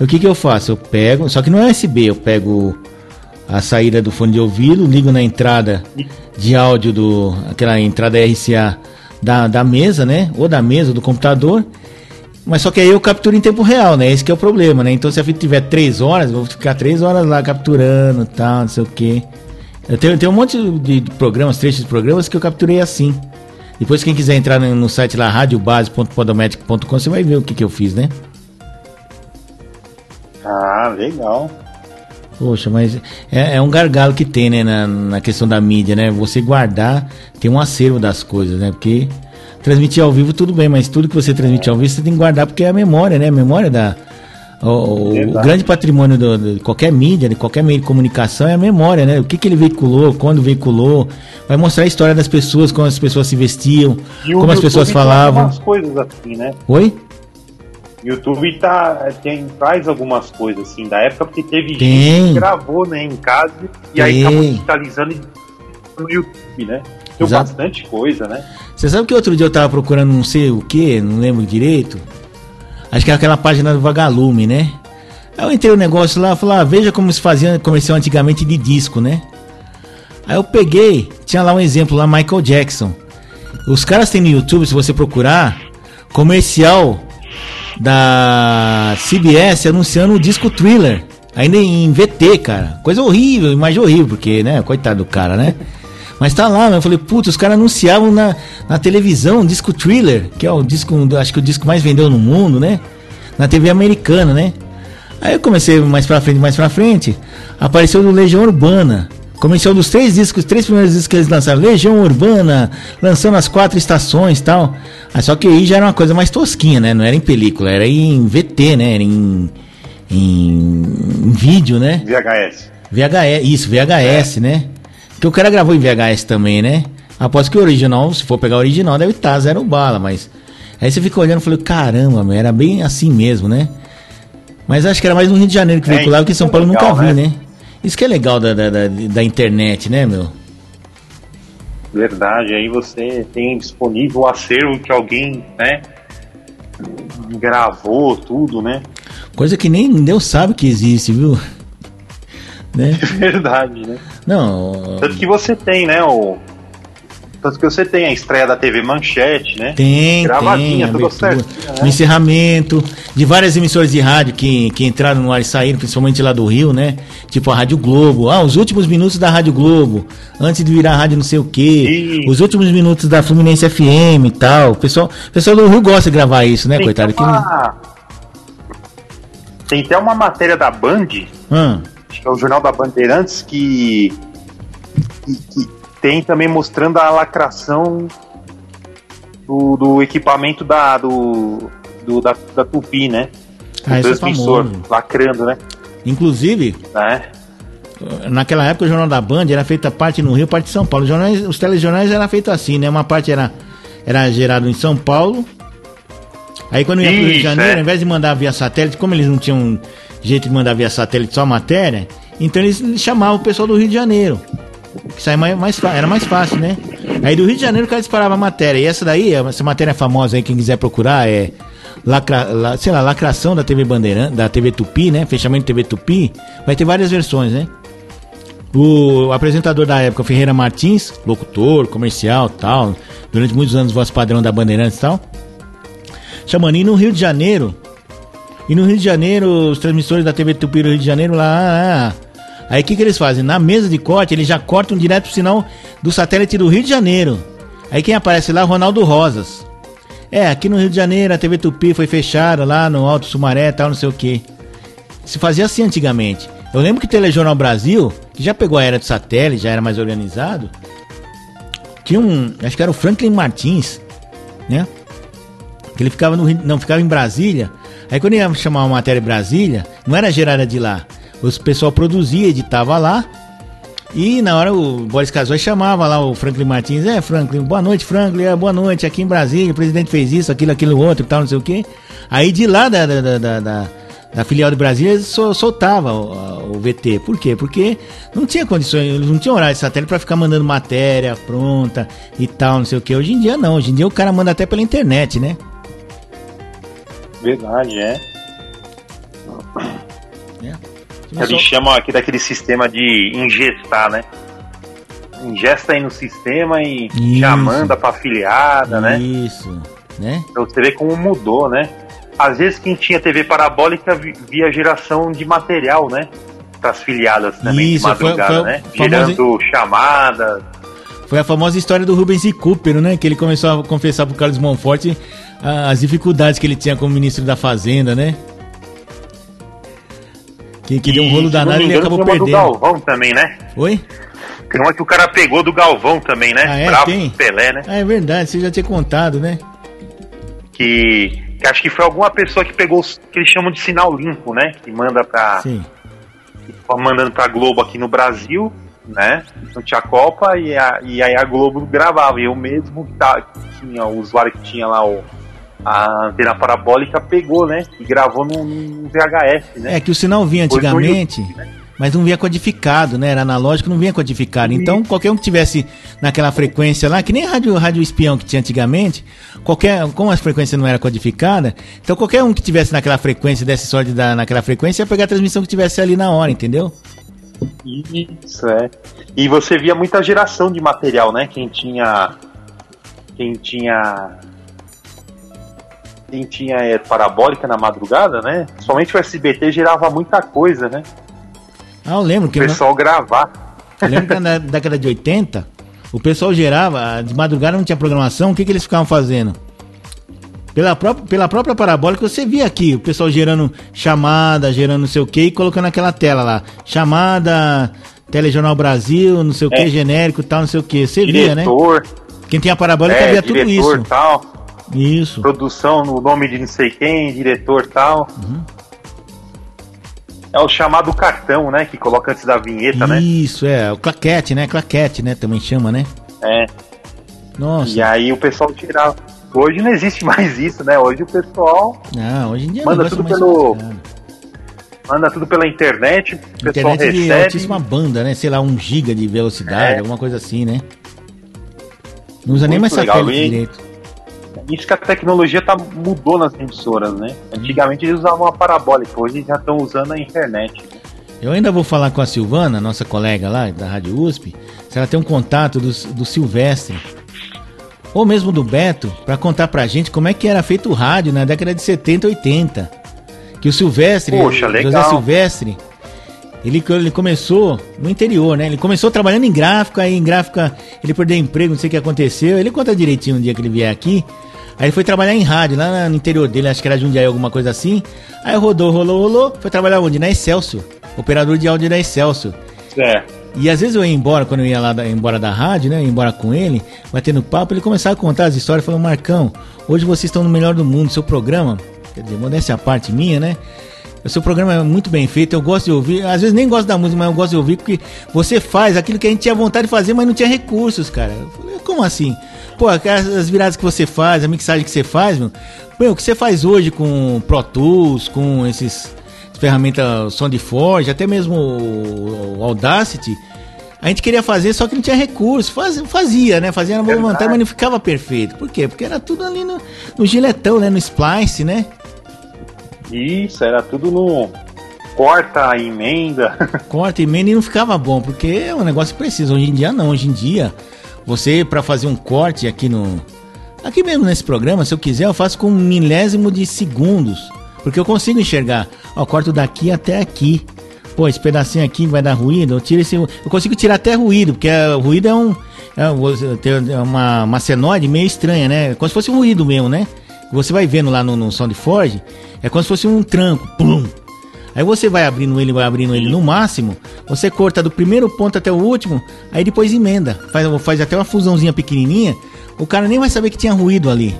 O que que eu faço? Eu pego, só que não é USB, eu pego a saída do fone de ouvido, ligo na entrada de áudio do aquela entrada RCA da, da mesa, né? Ou da mesa do computador. Mas só que aí eu capturo em tempo real, né? Esse é o problema, né? Então se a fita tiver três horas, vou ficar três horas lá capturando, tal, não sei o que. Eu tenho, tenho um monte de programas, trechos de programas que eu capturei assim. Depois quem quiser entrar no, no site lá radiobase.podomatic.com, você vai ver o que, que eu fiz, né? Ah, legal. Poxa, mas é, é, um gargalo que tem, né, na, na questão da mídia, né? Você guardar, tem um acervo das coisas, né? Porque transmitir ao vivo tudo bem, mas tudo que você transmite ao vivo você tem que guardar porque é a memória, né? A memória da. O, o grande patrimônio do, de qualquer mídia, de qualquer meio de comunicação é a memória, né? O que, que ele veiculou, quando veiculou, vai mostrar a história das pessoas, como as pessoas se vestiam, como as pessoas falavam. coisas assim, né? Oi? YouTube tá, tem, traz algumas coisas assim da época, porque teve tem. gente que gravou né, em casa e tem. aí acabou digitalizando no YouTube, né? Tem bastante coisa, né? Você sabe que outro dia eu tava procurando não sei o que, não lembro direito. Acho que era aquela página do Vagalume, né? Aí eu entrei o um negócio lá e falei, ah, veja como se fazia comercial antigamente de disco, né? Aí eu peguei, tinha lá um exemplo lá, Michael Jackson. Os caras têm no YouTube, se você procurar, comercial da CBS anunciando o disco Thriller. Ainda em VT, cara. Coisa horrível, imagem horrível, porque, né? Coitado do cara, né? Mas tá lá, né? Eu falei, putz, os caras anunciavam na, na televisão o disco Thriller, que é o disco, acho que o disco mais vendeu no mundo, né? Na TV americana, né? Aí eu comecei mais pra frente, mais pra frente, apareceu do Legião Urbana. Começou dos três discos, os três primeiros discos que eles lançaram, Legião Urbana, lançando as quatro estações e tal. Aí, só que aí já era uma coisa mais tosquinha, né? Não era em película, era em VT, né? Era em, em, em vídeo, né? VHS. VHS, isso, VHS, é. né? Que o cara gravou em VHS também, né? Após que o original, se for pegar o original, deve estar zero bala, mas. Aí você fica olhando e falou, caramba, era bem assim mesmo, né? Mas acho que era mais no Rio de Janeiro que veiculava, é, que em São Paulo legal, nunca vi, né? né? Isso que é legal da, da, da, da internet, né, meu? Verdade, aí você tem disponível o acervo que alguém, né, gravou tudo, né? Coisa que nem Deus sabe que existe, viu? né? É verdade, né? Não. Tanto que você tem, né, o tanto que você tem a estreia da TV Manchete, né? Tem, Gravadinha, tem, tudo certo. Né? O encerramento de várias emissoras de rádio que, que entraram no ar e saíram, principalmente lá do Rio, né? Tipo a Rádio Globo. Ah, os últimos minutos da Rádio Globo, antes de virar rádio não sei o quê. E... Os últimos minutos da Fluminense FM e tal. O pessoal, o pessoal do Rio gosta de gravar isso, né, tem coitado? Uma... Tem até uma matéria da Band, hum. acho que é o Jornal da Bandeirantes, que, que, que tem também mostrando a lacração do, do equipamento da, do, do da, da Tupi, né? Ah, o transmissor, é lacrando, né? Inclusive, é. naquela época o Jornal da Band era feita parte no Rio, parte em São Paulo. Os, jornais, os telejornais eram feitos assim, né? Uma parte era, era gerado em São Paulo. Aí quando ia para o Rio de Janeiro, é. ao invés de mandar via satélite, como eles não tinham jeito de mandar via satélite só matéria, então eles chamavam o pessoal do Rio de Janeiro. Que sai mais, mais, era mais fácil, né? Aí do Rio de Janeiro o cara disparava a matéria. E essa daí, essa matéria é famosa aí, quem quiser procurar, é. Lacra, la, sei lá, lacração da TV Bandeirante, da TV Tupi, né? Fechamento TV Tupi. Vai ter várias versões, né? O apresentador da época, Ferreira Martins, locutor, comercial tal, durante muitos anos voz padrão da Bandeirantes e tal. Chamando, e no Rio de Janeiro, e no Rio de Janeiro, os transmissores da TV Tupi do Rio de Janeiro lá, Aí o que, que eles fazem? Na mesa de corte, eles já cortam direto pro sinal do satélite do Rio de Janeiro. Aí quem aparece lá? Ronaldo Rosas. É, aqui no Rio de Janeiro a TV Tupi foi fechada lá no Alto Sumaré tal, não sei o que. Se fazia assim antigamente. Eu lembro que Telejornal Brasil, que já pegou a era do satélite, já era mais organizado, tinha um, acho que era o Franklin Martins, né? Que ele ficava no não ficava em Brasília. Aí quando ia chamar uma matéria em Brasília, não era gerada de lá. O pessoal produzia, editava lá. E na hora o Boris Casoy chamava lá o Franklin Martins, é Franklin, boa noite Franklin, é, boa noite, aqui em Brasília, o presidente fez isso, aquilo, aquilo outro, tal, não sei o quê. Aí de lá da, da, da, da, da filial do Brasil eles soltava o, VT. Por quê? Porque não tinha condições, eles não tinham horário de satélite para ficar mandando matéria pronta e tal, não sei o quê. Hoje em dia não, hoje em dia o cara manda até pela internet, né? Verdade, é. Eles chamam aqui daquele sistema de ingestar, né? Ingesta aí no sistema e Isso. já manda pra afiliada, né? Isso, né? Então você vê como mudou, né? Às vezes quem tinha TV parabólica via geração de material, né? Para as filiadas também Isso, de madrugada, foi, foi né? Gerando famoso... chamadas. Foi a famosa história do Rubens e Cooper, né? Que ele começou a confessar pro Carlos Monforte as dificuldades que ele tinha como ministro da Fazenda, né? Que, que deu um rolo danado e ele acabou tem perdendo. do Galvão também, né? Oi? Tem uma que o cara pegou do Galvão também, né? Ah, é? Bravo tem? Pelé, né? Ah, é verdade, você já tinha contado, né? Que, que acho que foi alguma pessoa que pegou que eles chamam de sinal limpo, né? Que manda pra. Sim. Que mandando pra Globo aqui no Brasil, né? Não tinha Copa e, a, e aí a Globo gravava. E eu mesmo que, tá, que tinha o usuário que tinha lá o a antena parabólica pegou, né? E gravou no, no VHS, né? É que o sinal vinha antigamente, YouTube, né? mas não vinha codificado, né? Era analógico, não vinha codificado. Então, qualquer um que tivesse naquela frequência lá, que nem rádio, rádio espião que tinha antigamente, qualquer, como a frequência não era codificada, então qualquer um que tivesse naquela frequência, desse sorte da, naquela frequência, ia pegar a transmissão que tivesse ali na hora, entendeu? Isso, é. E você via muita geração de material, né? Quem tinha. Quem tinha quem tinha é, parabólica na madrugada, né? Somente o SBT gerava muita coisa, né? Ah, eu lembro que. O pessoal não... gravar. Eu lembro que na década de 80, o pessoal gerava, de madrugada não tinha programação, o que, que eles ficavam fazendo? Pela própria, pela própria parabólica, você via aqui o pessoal gerando chamada, gerando não sei o que e colocando aquela tela lá. Chamada, Telejornal Brasil, não sei o que, é. genérico tal, não sei o que. Você via, né? Quem tinha parabólica é, via tudo isso. Tal. Isso. Produção no nome de não sei quem, diretor tal. Uhum. É o chamado cartão, né? Que coloca antes da vinheta, Isso, né? Isso, é. O claquete, né? Claquete, né? Também chama, né? É. Nossa. E aí o pessoal tirava. Hoje não existe mais isso, né? Hoje o pessoal. Não, hoje em dia manda tudo pelo. Manda tudo pela internet, o pessoal internet recebe. de altíssima banda, né? Sei lá, um giga de velocidade, é. alguma coisa assim, né? Não usa Muito nem mais satélite direito isso que a tecnologia tá, mudou nas emissoras, né? Antigamente eles usavam a parabólica, hoje já estão usando a internet. Né? Eu ainda vou falar com a Silvana, nossa colega lá da Rádio USP, se ela tem um contato do, do Silvestre, ou mesmo do Beto, para contar pra gente como é que era feito o rádio na década de 70 80. Que o Silvestre, Poxa. José Silvestre, ele, ele começou no interior, né? Ele começou trabalhando em gráfica, aí em gráfica ele perdeu emprego, não sei o que aconteceu. Ele conta direitinho um dia que ele vier aqui. Aí ele foi trabalhar em rádio, lá no interior dele, acho que era Jundiaí, alguma coisa assim. Aí rodou, rolou, rolou, foi trabalhar onde? Na Excelsior. Operador de áudio da Excelsior. É. E às vezes eu ia embora, quando eu ia lá da, embora da rádio, né? embora com ele, batendo papo, ele começava a contar as histórias, falou, Marcão, hoje vocês estão no melhor do mundo, seu programa, quer dizer, modéstia a parte minha, né? O seu programa é muito bem feito, eu gosto de ouvir. Às vezes nem gosto da música, mas eu gosto de ouvir porque você faz aquilo que a gente tinha vontade de fazer, mas não tinha recursos, cara. Eu falei, como assim? Pô, as viradas que você faz, a mixagem que você faz, meu. Meu, o que você faz hoje com Pro Tools, com esses ferramentas SoundForge, até mesmo o Audacity, a gente queria fazer, só que não tinha recurso. Faz, fazia, né? Fazia na boa vontade, mas não ficava perfeito. Por quê? Porque era tudo ali no, no giletão, né? No splice, né? Isso, era tudo no corta, emenda. Corta, emenda e não ficava bom, porque é um negócio preciso. Hoje em dia não, hoje em dia você para fazer um corte aqui no aqui mesmo nesse programa, se eu quiser, eu faço com um milésimo de segundos, porque eu consigo enxergar. Ó, corto daqui até aqui. Pô, esse pedacinho aqui vai dar ruído, eu tiro esse, eu consigo tirar até ruído, porque o ruído é um é, é uma, uma senoide meio estranha, né? Como se fosse um ruído mesmo, né? Você vai vendo lá no, no SoundForge, é como se fosse um tranco. Pum. Aí você vai abrindo ele, vai abrindo ele no máximo, você corta do primeiro ponto até o último, aí depois emenda. Faz, faz até uma fusãozinha pequenininha, o cara nem vai saber que tinha ruído ali.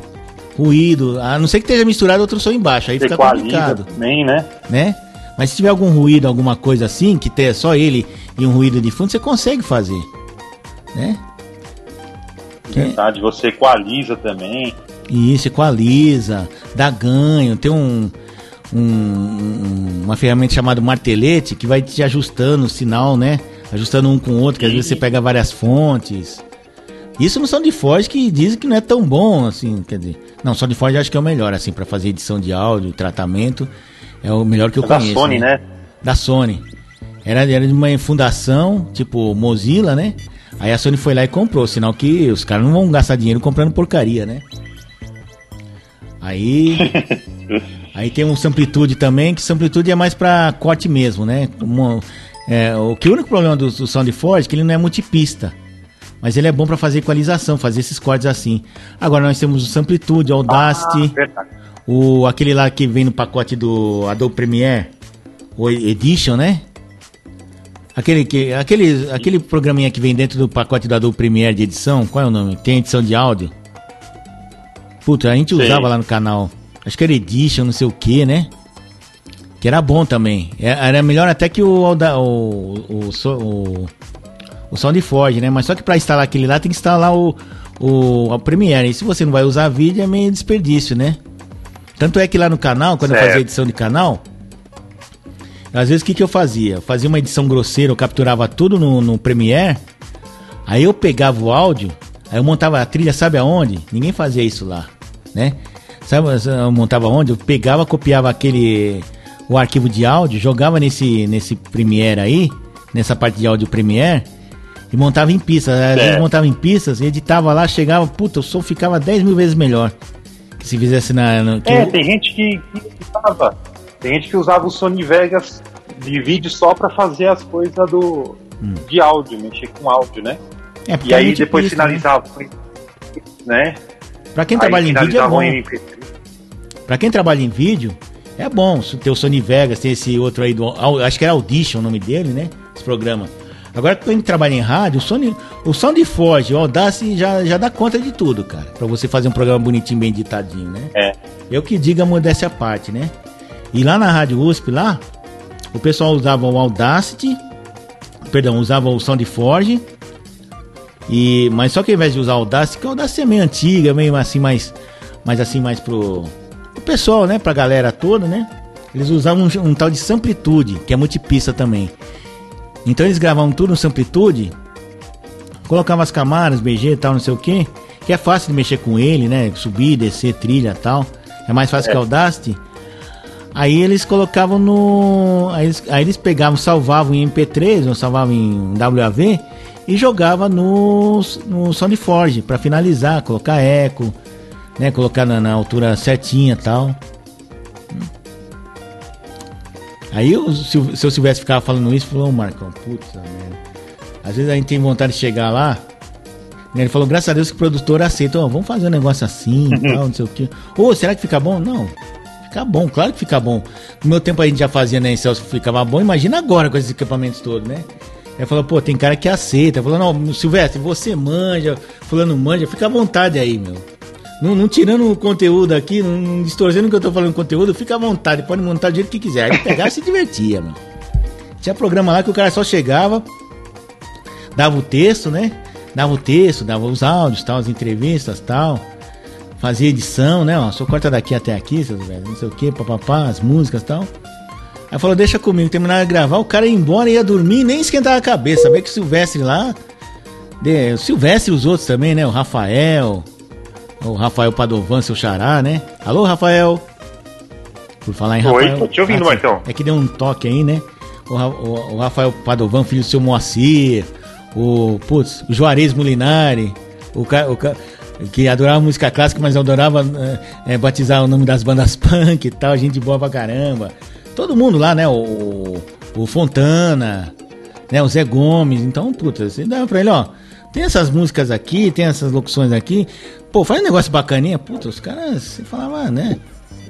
Ruído, a não ser que esteja misturado outro som embaixo, aí fica complicado. Nem, né? Né? Mas se tiver algum ruído, alguma coisa assim, que tenha só ele e um ruído de fundo, você consegue fazer, né? Verdade, você equaliza também. Isso, equaliza, dá ganho, tem um, um, uma ferramenta chamada martelete que vai te ajustando o sinal, né? Ajustando um com o outro, que às vezes você pega várias fontes. Isso no SoundForge que dizem que não é tão bom, assim, quer dizer... Não, SoundForge acho que é o melhor, assim, para fazer edição de áudio, tratamento. É o melhor que eu é conheço. Da Sony, né? né? Da Sony. Era, era de uma fundação, tipo Mozilla, né? Aí a Sony foi lá e comprou, sinal que os caras não vão gastar dinheiro comprando porcaria, né? Aí. aí tem um Samplitude também, que Samplitude é mais pra corte mesmo, né? Uma, é, o que o único problema do, do SoundForge é que ele não é multipista. Mas ele é bom para fazer equalização, fazer esses cortes assim. Agora nós temos o Samplitude, o Audacity, ah, o, aquele lá que vem no pacote do Adobe Premiere, o Edition, né? Aquele, que, aquele, aquele programinha que vem dentro do pacote do Adobe Premiere de edição, qual é o nome? Tem edição de áudio? Puta, a gente usava lá no canal. Acho que era Edition, não sei o que, né? Que era bom também. É, era melhor até que o, o, o, o, o SoundForge, né? Mas só que para instalar aquele lá tem que instalar o, o, o Premiere. E se você não vai usar vídeo é meio desperdício, né? Tanto é que lá no canal, quando certo. eu fazia edição de canal, às vezes o que, que eu fazia? Eu fazia uma edição grosseira, eu capturava tudo no, no Premiere, aí eu pegava o áudio, aí eu montava a trilha, sabe aonde? Ninguém fazia isso lá, né? Sabe, eu montava onde? Eu pegava, copiava aquele o arquivo de áudio, jogava nesse nesse Premiere aí, nessa parte de áudio Premiere e montava em pistas. Às vezes montava em pistas, editava lá, chegava, puta, o som ficava 10 mil vezes melhor. Que se fizesse na. No, é, eu... tem gente que, que usava. Tem gente que usava o Sony Vegas de vídeo só para fazer as coisas do hum. de áudio, mexer com áudio, né? É, e aí depois pista, finalizava, né? né? Pra quem aí trabalha em vídeo é bom. Pra quem trabalha em vídeo, é bom ter o Sony Vegas, tem esse outro aí do. Acho que era Audition o nome dele, né? Esse programa. Agora gente trabalha em rádio, o, Sony, o Soundforge, o Audacity já, já dá conta de tudo, cara. Pra você fazer um programa bonitinho, bem editadinho, né? É. Eu que diga modéstia à parte, né? E lá na Rádio USP, lá, o pessoal usava o Audacity, perdão, usava o Soundforge, e, mas só que ao invés de usar o Audacity, que o Audacity é meio antiga, meio assim, mais, mais assim, mais pro, pro pessoal, né? Pra galera toda, né? Eles usavam um, um tal de Samplitude, que é multipista também. Então eles gravavam tudo no Samplitude, colocavam as camadas, BG e tal, não sei o que, que é fácil de mexer com ele, né? Subir, descer, trilha tal. É mais fácil é. que o Audacity. Aí eles colocavam no. Aí eles, aí eles pegavam, salvavam em MP3 ou salvavam em WAV e jogava no, no SoundForge para finalizar, colocar eco, né? Colocar na, na altura certinha tal. Aí eu, se, se eu tivesse ficava falando isso, falou, oh, Marcão, putz, merda. Às vezes a gente tem vontade de chegar lá. Né, ele falou, graças a Deus que o produtor aceita, oh, vamos fazer um negócio assim, tal, não sei o quê. Ô, oh, será que fica bom? Não. Fica bom, claro que fica bom. No meu tempo a gente já fazia, né, Celso, ficava bom. Imagina agora com esses equipamentos todos, né? Ele falou, pô, tem cara que aceita. Falou, não, Silvestre, você manja, fulano manja, fica à vontade aí, meu. Não, não, tirando o conteúdo aqui, não distorcendo o que eu tô falando conteúdo, fica à vontade, pode montar do jeito que quiser. Aí pegar e se divertia, mano. Tinha programa lá que o cara só chegava, dava o texto, né? Dava o texto, dava os áudios, tal, as entrevistas tal. Fazia edição, né? Ó, só corta daqui até aqui, não sei o que, papapá, as músicas tal. Aí falou, deixa comigo, terminava de gravar, o cara ia embora, ia dormir e nem esquentava a cabeça. Sabia que o Silvestre lá. De, o Silvestre e os outros também, né? O Rafael, o Rafael Padovan, seu xará, né? Alô, Rafael? Por falar em Oi, Rafael. Oi, tô te ouvindo, ah, Marcão. É que deu um toque aí, né? O, o, o, Rafael Padovan, filho do seu Moacir. O, putz, o Juarez Molinari. O, o, que adorava música clássica, mas adorava é, batizar o nome das bandas punk e tal. Gente boa pra caramba. Todo mundo lá, né? O, o Fontana, né? O Zé Gomes. Então, putz, você dá pra ele, ó. Tem essas músicas aqui, tem essas locuções aqui. Pô, faz um negócio bacaninha. Puta, os caras, você falava, né?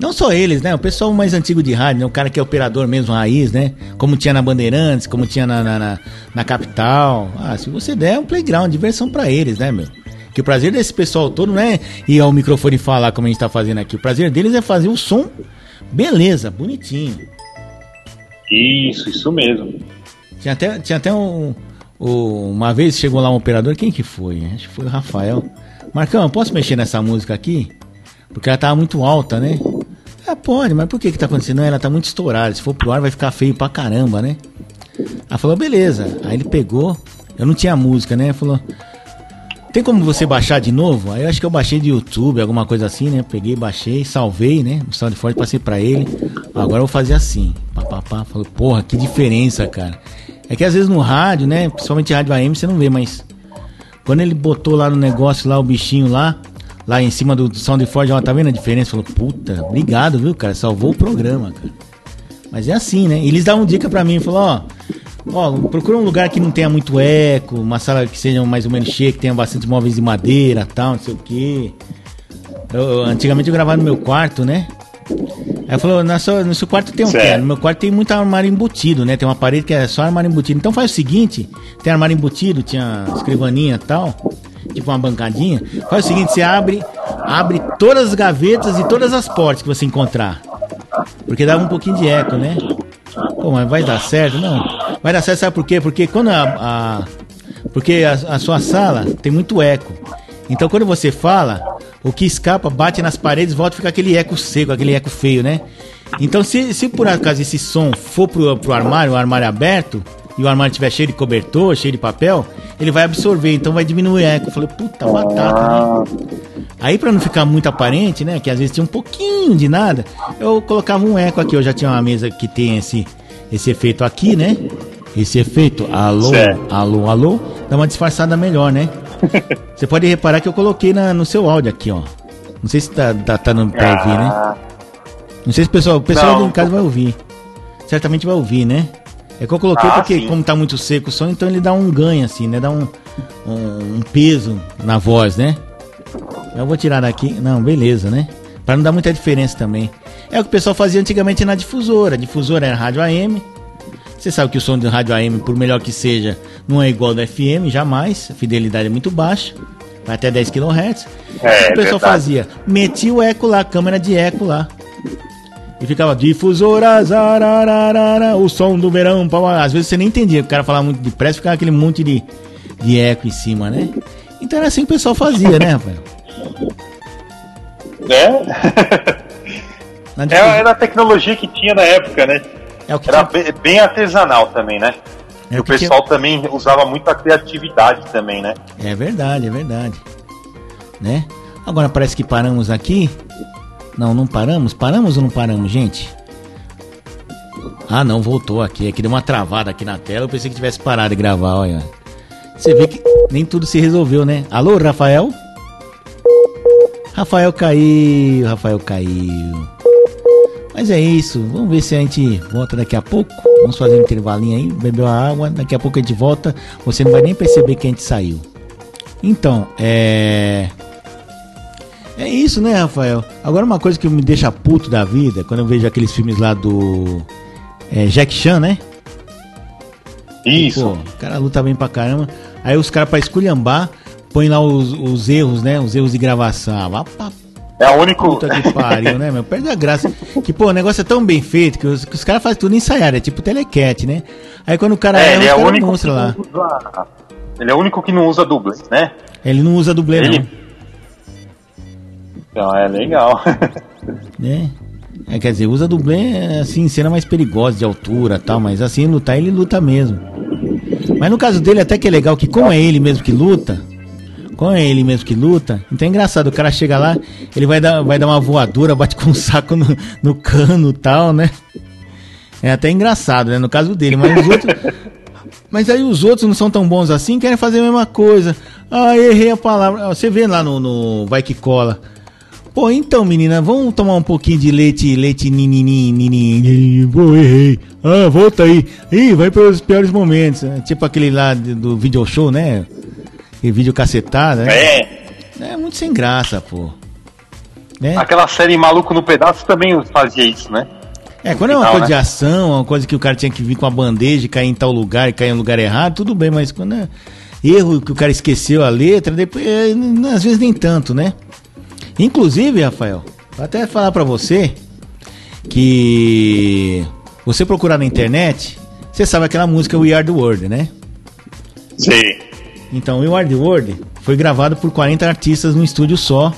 Não só eles, né? O pessoal mais antigo de rádio, né? O cara que é operador mesmo, raiz, né? Como tinha na Bandeirantes, como tinha na, na, na, na capital. Ah, se você der, é um playground, diversão para eles, né, meu? Que o prazer desse pessoal todo não é ir ao microfone falar como a gente tá fazendo aqui. O prazer deles é fazer o som beleza, bonitinho. Isso, isso mesmo. Tinha até, tinha até um, um, Uma vez chegou lá um operador, quem que foi? Acho que foi o Rafael. Marcão, posso mexer nessa música aqui? Porque ela tava muito alta, né? Ah, pode, mas por que que tá acontecendo? Não, ela tá muito estourada. Se for pro ar vai ficar feio pra caramba, né? Ela falou, beleza. Aí ele pegou, eu não tinha música, né? Falou, tem como você baixar de novo? Aí eu acho que eu baixei de YouTube, alguma coisa assim, né? Peguei, baixei, salvei, né? O SoundForge, passei pra ele. Agora eu vou fazer assim. Pá, pá, pá. Falei, porra, que diferença, cara. É que às vezes no rádio, né? Principalmente rádio AM, você não vê, mas. Quando ele botou lá no negócio, lá o bichinho lá, lá em cima do SoundForge, ó, tá vendo a diferença? Falou, puta, obrigado, viu, cara? Salvou o programa, cara. Mas é assim, né? Eles davam dica pra mim, falou, ó. Ó, procura um lugar que não tenha muito eco, uma sala que seja mais ou menos cheia, que tenha bastante móveis de madeira tal, não sei o que. antigamente eu gravava no meu quarto, né? Aí falou, no seu, no seu quarto tem o um quê? No meu quarto tem muito armário embutido, né? Tem uma parede que é só armário embutido. Então faz o seguinte, tem armário embutido, tinha escrivaninha e tal, tipo uma bancadinha. Faz o seguinte, você abre, abre todas as gavetas e todas as portas que você encontrar. Porque dava um pouquinho de eco, né? Pô, mas vai dar certo? Não. Vai dar certo, sabe por quê? Porque quando a. a porque a, a sua sala tem muito eco. Então quando você fala, o que escapa bate nas paredes volta a ficar aquele eco seco, aquele eco feio, né? Então se, se por acaso esse som for pro, pro armário, o armário aberto, e o armário estiver cheio de cobertor, cheio de papel, ele vai absorver, então vai diminuir o eco. Eu falei, puta, batata, né? Aí para não ficar muito aparente, né, que às vezes tinha um pouquinho de nada, eu colocava um eco aqui. Eu já tinha uma mesa que tem esse, esse efeito aqui, né? Esse efeito, alô, certo. alô, alô, dá uma disfarçada melhor, né? Você pode reparar que eu coloquei na, no seu áudio aqui, ó. Não sei se tá, tá, tá no, pra ouvir, né? Ah. Não sei se o pessoal, o pessoal em casa vai ouvir. Certamente vai ouvir, né? É que eu coloquei ah, porque, sim. como tá muito seco o som, então ele dá um ganho, assim, né? Dá um, um, um, peso na voz, né? Eu vou tirar daqui. Não, beleza, né? Pra não dar muita diferença também. É o que o pessoal fazia antigamente na difusora. A difusora era rádio AM. Você sabe que o som do rádio AM, por melhor que seja, não é igual do FM, jamais. A fidelidade é muito baixa. Vai até 10 kHz. É, o que o pessoal fazia? Metia o eco lá, a câmera de eco lá. E ficava difusoras, arararara, o som do verão. Às vezes você nem entendia, o cara falava muito depressa, ficava aquele monte de, de eco em cima, né? Então era assim que o pessoal fazia, né, Rafael? É? É, era a tecnologia que tinha na época, né? É o que era tinha... bem artesanal também, né? É o, pessoal tinha... também usava muita criatividade também, né? É verdade, é verdade. Né? Agora parece que paramos aqui não, não paramos? Paramos ou não paramos, gente? Ah, não, voltou aqui. Aqui deu uma travada aqui na tela. Eu pensei que tivesse parado de gravar, olha. Você vê que nem tudo se resolveu, né? Alô, Rafael? Rafael caiu, Rafael caiu. Mas é isso, vamos ver se a gente volta daqui a pouco. Vamos fazer um intervalinho aí, beber uma água, daqui a pouco a gente volta. Você não vai nem perceber que a gente saiu. Então, é. É isso, né, Rafael? Agora uma coisa que me deixa puto da vida, quando eu vejo aqueles filmes lá do é, Jack Chan, né? Isso. Pô, o cara luta bem pra caramba. Aí os caras pra esculhambar, põem lá os, os, erros, né? Os erros de gravação. Vá pra é o único. Puta que pariu, né, meu? Perde a graça. Que, pô, o negócio é tão bem feito que os, que os caras fazem tudo ensaiado, é tipo telecat, né? Aí quando o cara é, erra, ele é o único que lá. Usa... Ele é o único que não usa dublê, né? Ele não usa dublê, ele... não. Então é legal. né? É, quer dizer, usa dublê assim, cena mais perigosa de altura tal, mas assim, lutar ele luta mesmo. Mas no caso dele até que é legal que como é ele mesmo que luta, como é ele mesmo que luta, então é engraçado, o cara chega lá, ele vai dar, vai dar uma voadora, bate com um saco no, no cano tal, né? É até engraçado, né? No caso dele, mas os outros. Mas aí os outros não são tão bons assim, querem fazer a mesma coisa. Ah, errei a palavra. Você vê lá no, no Vai Que Cola. Pô, então, menina, vamos tomar um pouquinho de leite, leite nini, nini. Pô, errei. Ah, volta aí. Ih, vai para os piores momentos. É, tipo aquele lá do video show, né? E vídeo cacetado, né? É. É muito sem graça, pô. Né? Aquela série Maluco no Pedaço também fazia isso, né? É, quando é uma coisa né? de ação, uma coisa que o cara tinha que vir com a bandeja e cair em tal lugar e cair em lugar errado, tudo bem, mas quando é erro que o cara esqueceu a letra, depois, é, às vezes nem tanto, né? Inclusive, Rafael, vou até falar para você que você procurar na internet, Você sabe aquela música We Are the World, né? Sim. Então, Are the World foi gravado por 40 artistas num estúdio só.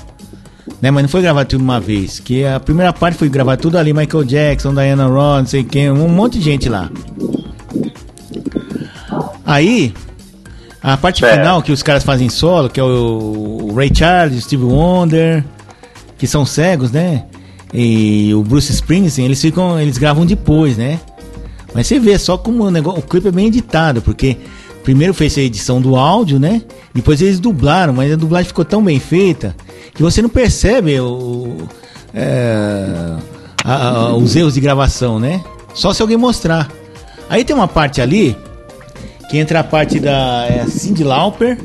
Né, mas não foi gravado tudo uma vez. Que a primeira parte foi gravada tudo ali, Michael Jackson, Diana Ross, não sei quem, um monte de gente lá. Aí, a parte É. final que os caras fazem solo, que é o Ray Charles, Steve Wonder, que são cegos, né? E o Bruce Springsteen, eles ficam, eles gravam depois, né? Mas você vê só como o negócio, o clipe é bem editado, porque primeiro fez a edição do áudio, né? Depois eles dublaram, mas a dublagem ficou tão bem feita que você não percebe o, é, a- a- os erros de gravação, né? Só se alguém mostrar. Aí tem uma parte ali que entra a parte da é, Cyndi Lauper,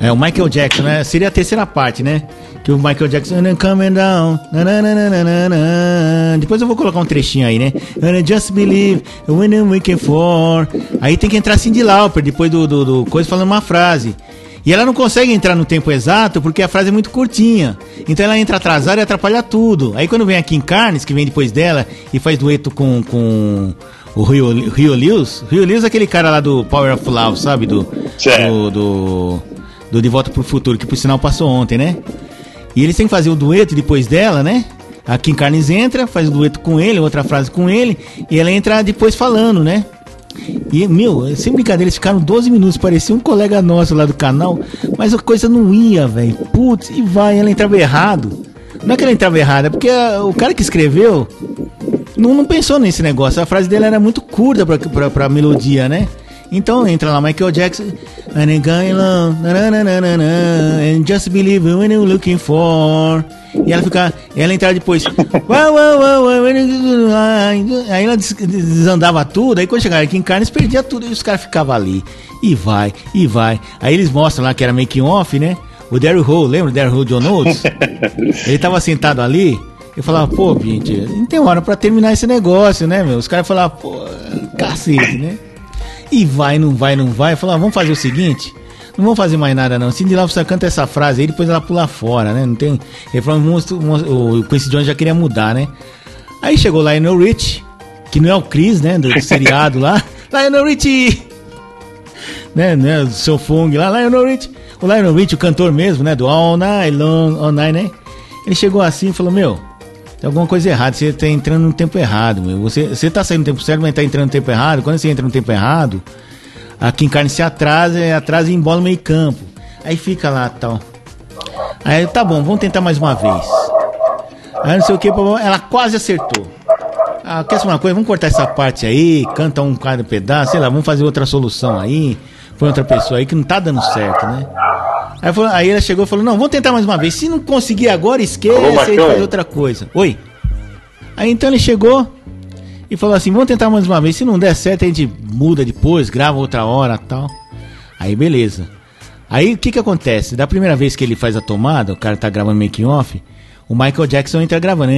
é o Michael Jackson, né? Seria a terceira parte, né? Que o Michael Jackson "I'm coming down. na, na, na, na, na, na, na." Depois eu vou colocar um trechinho aí, né? Just believe when I'm looking for. Aí tem que entrar Cindy Lauper depois do, do, do coisa falando uma frase. E ela não consegue entrar no tempo exato porque a frase é muito curtinha. Então ela entra atrasada e atrapalha tudo. Aí quando vem a Kim Carnes, que vem depois dela e faz dueto com, com o Rio, Rio Lewis. Rio Lewis é aquele cara lá do Power of Love, sabe? Do, do, do, do De Volta pro Futuro, que por sinal passou ontem, né? E eles têm que fazer o dueto depois dela, né? A Kim Carnes entra, faz o dueto com ele, outra frase com ele, e ela entra depois falando, né? E, meu, sem brincadeira, eles ficaram 12 minutos, parecia um colega nosso lá do canal, mas a coisa não ia, velho. Putz, e vai, ela entrava errado. Não é que ela entrava errada, é porque a- o cara que escreveu não, não pensou nesse negócio. A frase dele era muito curta pra, pra, pra melodia, né? Então entra lá Michael Jackson. And I'm going along, na, na, na, na, na, na, And just believe when you're looking for. E ela fica Ela entra depois. "Wow, wow, wow, wow, when you- Aí ela des- desandava tudo. Aí quando chegava aqui em Carnes perdia tudo. E os caras ficavam ali. E vai, e vai. Aí eles mostram lá que era making off, né? O Daryl Hall, lembra o Daryl Hall John Oates? Ele tava sentado ali. Eu falava, pô, gente, não tem hora pra terminar esse negócio, né, meu? Os caras falavam, pô, cacete, né? E vai, não vai, não vai. Eu falava, vamos fazer o seguinte, não vamos fazer mais nada não. Cindy Lauper só canta essa frase aí, depois ela pula fora, né? Não tem... Falou, monstro, monstro- o Quincy Jones já queria mudar, né? Aí chegou lá Lionel Rich, que não é o Chris, né, do seriado lá. Lionel Rich! né, né, do seu Fung lá, Lionel Rich. O Lionel Rich, o cantor mesmo, né, do All Night Long, All Night, né? Ele chegou assim e falou, meu, tem alguma coisa errada, você tá entrando no tempo errado, meu. Você, você tá saindo no tempo certo, mas tá entrando no tempo errado. Quando você entra no tempo errado, a Kim Carne se atrasa, e atrasa e embola meio campo. Aí fica lá, tal. Aí, tá bom, vamos tentar mais uma vez. Aí não sei o que, ela quase acertou. Ah, quer saber uma coisa? Vamos cortar essa parte aí, canta um cada pedaço, sei lá, vamos fazer outra solução aí. Foi outra pessoa aí que não tá dando certo, né? Aí, falou- aí ela chegou e falou: Não, vamos tentar mais uma vez. Se não conseguir agora, Alô, esquece e faz outra coisa. Oi. Aí então ele chegou e falou assim: Vamos tentar mais uma vez. Se não der certo, a gente muda depois, grava outra hora tal. Aí beleza. Aí o que que acontece? Da primeira vez que ele faz a tomada, o cara tá gravando making off, o Michael Jackson entra gravando.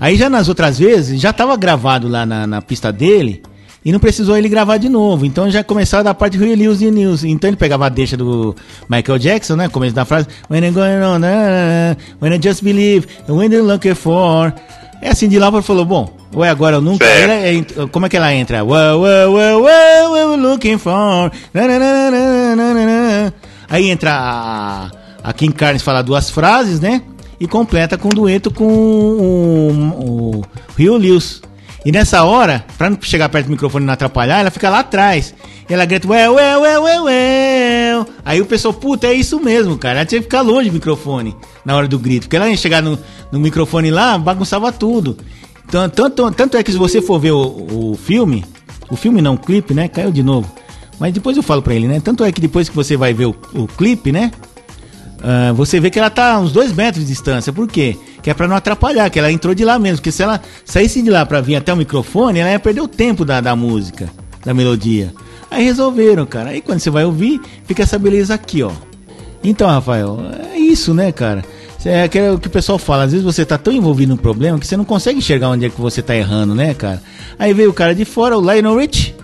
Aí já nas outras vezes, já tava gravado lá na, na pista dele e não precisou ele gravar de novo. Então já começava da parte Real News e News. Então ele pegava a deixa do Michael Jackson, né? Começo da frase. When I'm going on, when I just believe, when you're looking for. É assim, de lá falou, bom, ou é agora ou nunca. Ela é- como é que ela entra? Wow, wow, wow, wow, we're looking for. Na, na, na, na, na, na. Aí entra a, a Kim Carnes fala duas frases, né? E completa com um dueto com o, o Rio Lewis. E nessa hora, pra não chegar perto do microfone e não atrapalhar, ela fica lá atrás. E ela grita, well, well, well, well, well. Aí o pessoal, puta, é isso mesmo, cara. Ela tinha que ficar longe do microfone na hora do grito. Porque ela ia chegar no, no microfone lá, bagunçava tudo. Então, tanto, tanto é que se você for ver o, o filme, o filme não, o clipe, né? Caiu de novo. Mas depois eu falo pra ele, né? Tanto é que depois que você vai ver o, o clipe, né? Ah, você vê que ela tá a uns dois metros de distância. Por quê? Que é pra não atrapalhar, que ela entrou de lá mesmo. Porque se ela saísse de lá pra vir até o microfone, ela ia perder o tempo da, da música, da melodia. Aí resolveram, cara. Aí quando você vai ouvir, fica essa beleza aqui, ó. Então, Rafael, é isso, né, cara? É aquele- o que o pessoal fala, às vezes você tá tão envolvido no problema que você não consegue enxergar onde é que você tá errando, né, cara? Aí veio o cara de fora, o Lionel Rich,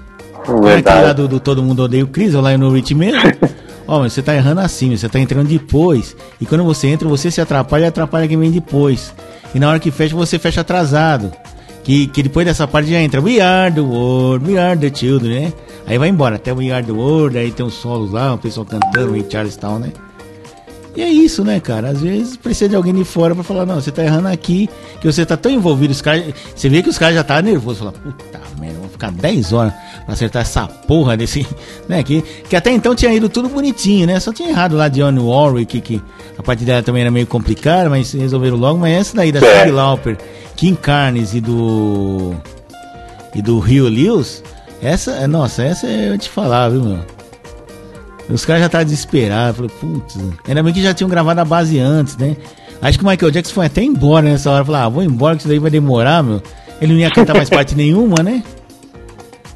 não é aquele lá Verdade. do, do Todo Mundo Odeia o Chris, é o Lionel Rich mesmo. Ó, mas você tá errando assim, você tá entrando depois. E quando você entra, você se atrapalha e atrapalha quem vem depois. E na hora que fecha, você fecha atrasado. Que, que depois dessa parte já entra We are the world, we are the children, né? Aí vai embora, até We are the world, aí tem os solos lá, o pessoal cantando, o Charles Town, né? E é isso, né, cara? Às vezes precisa de alguém de fora pra falar, não, você tá errando aqui, que você tá tão envolvido, os caras. Você vê que os caras já tá nervosos, fala, puta merda, vou ficar 10 horas pra acertar essa porra desse. Né? Que, que até então tinha ido tudo bonitinho, né? Só tinha errado lá de On Warwick, que, que a parte dela também era meio complicada, mas resolveram logo, mas essa daí da é. Cyndi Lauper, Kim Carnes e do. E do Rio Lewis, essa, nossa, essa eu te falar, viu, meu? Os caras já estavam desesperados. Falei, putz, ainda bem que já tinham gravado a base antes, né? Acho que o Michael Jackson foi até embora nessa hora. Falei, ah, vou embora que isso daí vai demorar, meu. Ele não ia cantar mais parte nenhuma, né?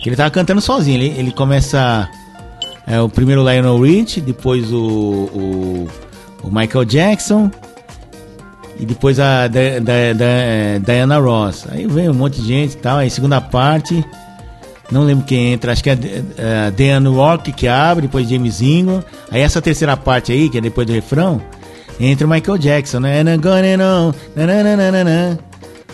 Ele tava cantando sozinho. Ele, ele começa é, o primeiro Lionel Rich, depois o, o, o, Michael Jackson e depois a da, da, da, Diana Ross. Aí vem um monte de gente e tal. Aí segunda parte. Não lembro quem entra, acho que é, é Dan Rock que abre, depois James Ingram. Aí essa terceira parte aí, que é depois do refrão, entra o Michael Jackson, né?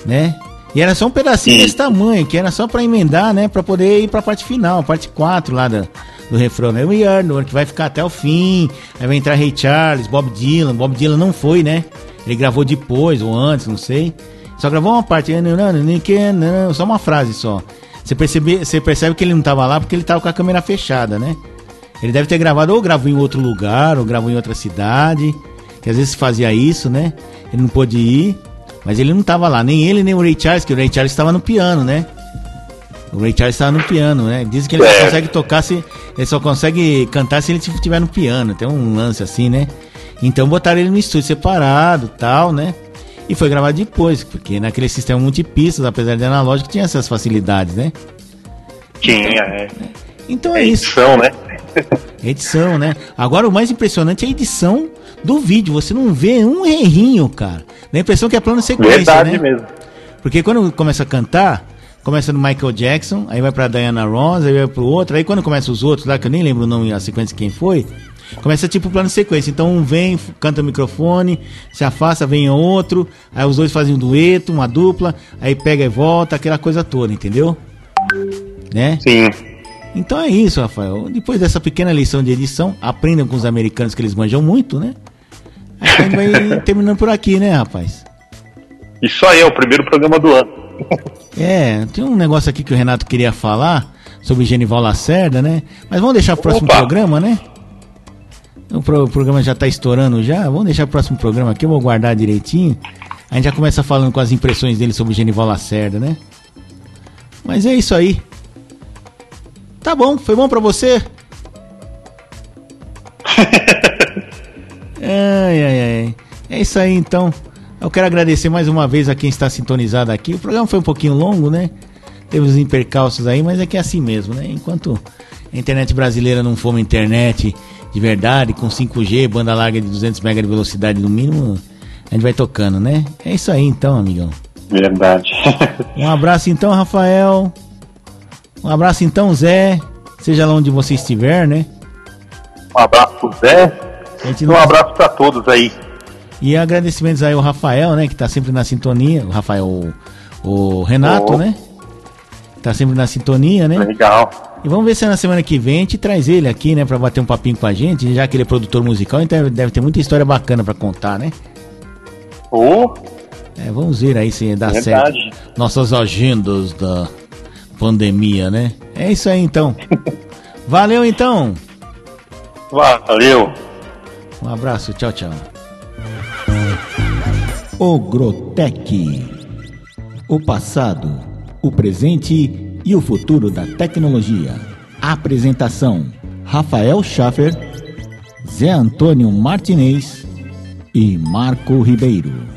Né? E era só um pedacinho desse tamanho, que era só para emendar, né? Pra poder ir pra parte final, a parte 4 lá da, do refrão, né? We Are, que vai ficar até o fim. Aí vai entrar Ray Charles, Bob Dylan. Bob Dylan não foi, né? Ele gravou depois ou antes, não sei. Só gravou uma parte, só uma frase só. Você percebe, você percebe que ele não estava lá porque ele estava com a câmera fechada, né? Ele deve ter gravado ou gravou em outro lugar, ou gravou em outra cidade, que às vezes fazia isso, né? Ele não pôde ir, mas ele não estava lá, nem ele nem o Ray Charles, que o Ray Charles estava no piano, né? O Ray Charles estava no piano, né? Dizem que ele só é. consegue tocar se. Ele só consegue cantar se ele estiver no piano. Tem um lance assim, né? Então botaram ele no estúdio separado tal, né? E foi gravado depois, porque naquele sistema multipistas, apesar de analógico, tinha essas facilidades, né? Tinha, é. Então é, é edição, isso. né? edição, né? Agora o mais impressionante é a edição do vídeo. Você não vê um errinho, cara. Dá a impressão que é plano sequência, Verdade né? mesmo. Porque quando começa a cantar, começa no Michael Jackson, aí vai pra Diana Ross, aí vai pro outro, aí quando começa os outros lá, que eu nem lembro o nome, a sequência de quem foi, Começa tipo plano de sequência. Então um vem, canta o microfone, se afasta, vem outro, aí os dois fazem um dueto, uma dupla, aí pega e volta, aquela coisa toda, entendeu? Né? Sim. Então é isso, Rafael. Depois dessa pequena lição de edição, aprendam com os americanos que eles manjam muito, né? Aí a gente vai terminando por aqui, né, rapaz? Isso aí, é o primeiro programa do ano. É, tem um negócio aqui que o Renato queria falar sobre Genival Lacerda, né? Mas vamos deixar o próximo Opa. programa, né? O, pro, o programa já está estourando já. Vamos deixar o próximo programa aqui, eu vou guardar direitinho. A gente já começa falando com as impressões dele sobre o Genival Lacerda, né? Mas é isso aí. Tá bom, foi bom para você? ai, ai, ai. É isso aí então. Eu quero agradecer mais uma vez a quem está sintonizado aqui. O programa foi um pouquinho longo, né? Teve os impercalços aí, mas é que é assim mesmo, né? Enquanto a internet brasileira não for uma internet de verdade, com 5G, banda larga de 200 MB de velocidade no mínimo, a gente vai tocando, né? É isso aí então, amigão. Verdade. um abraço então, Rafael. Um abraço então, Zé. Seja lá onde você estiver, né? Um abraço pro Zé. E um abraço para todos aí. E agradecimentos aí ao Rafael, né? Que tá sempre na sintonia. O Rafael, o, o Renato, oh. né? Tá sempre na sintonia, né? Legal. E vamos ver se na semana que vem a gente traz ele aqui, né, pra bater um papinho com a gente, já que ele é produtor musical, então deve ter muita história bacana para contar, né? Oh. É, vamos ver aí se dá Verdade. certo. Nossas agendas da pandemia, né? É isso aí então. Valeu então. Valeu. Um abraço, tchau, tchau. O Grotec. O passado, o presente e o futuro da tecnologia. Apresentação: Rafael Schaffer, Zé Antônio Martinez e Marco Ribeiro.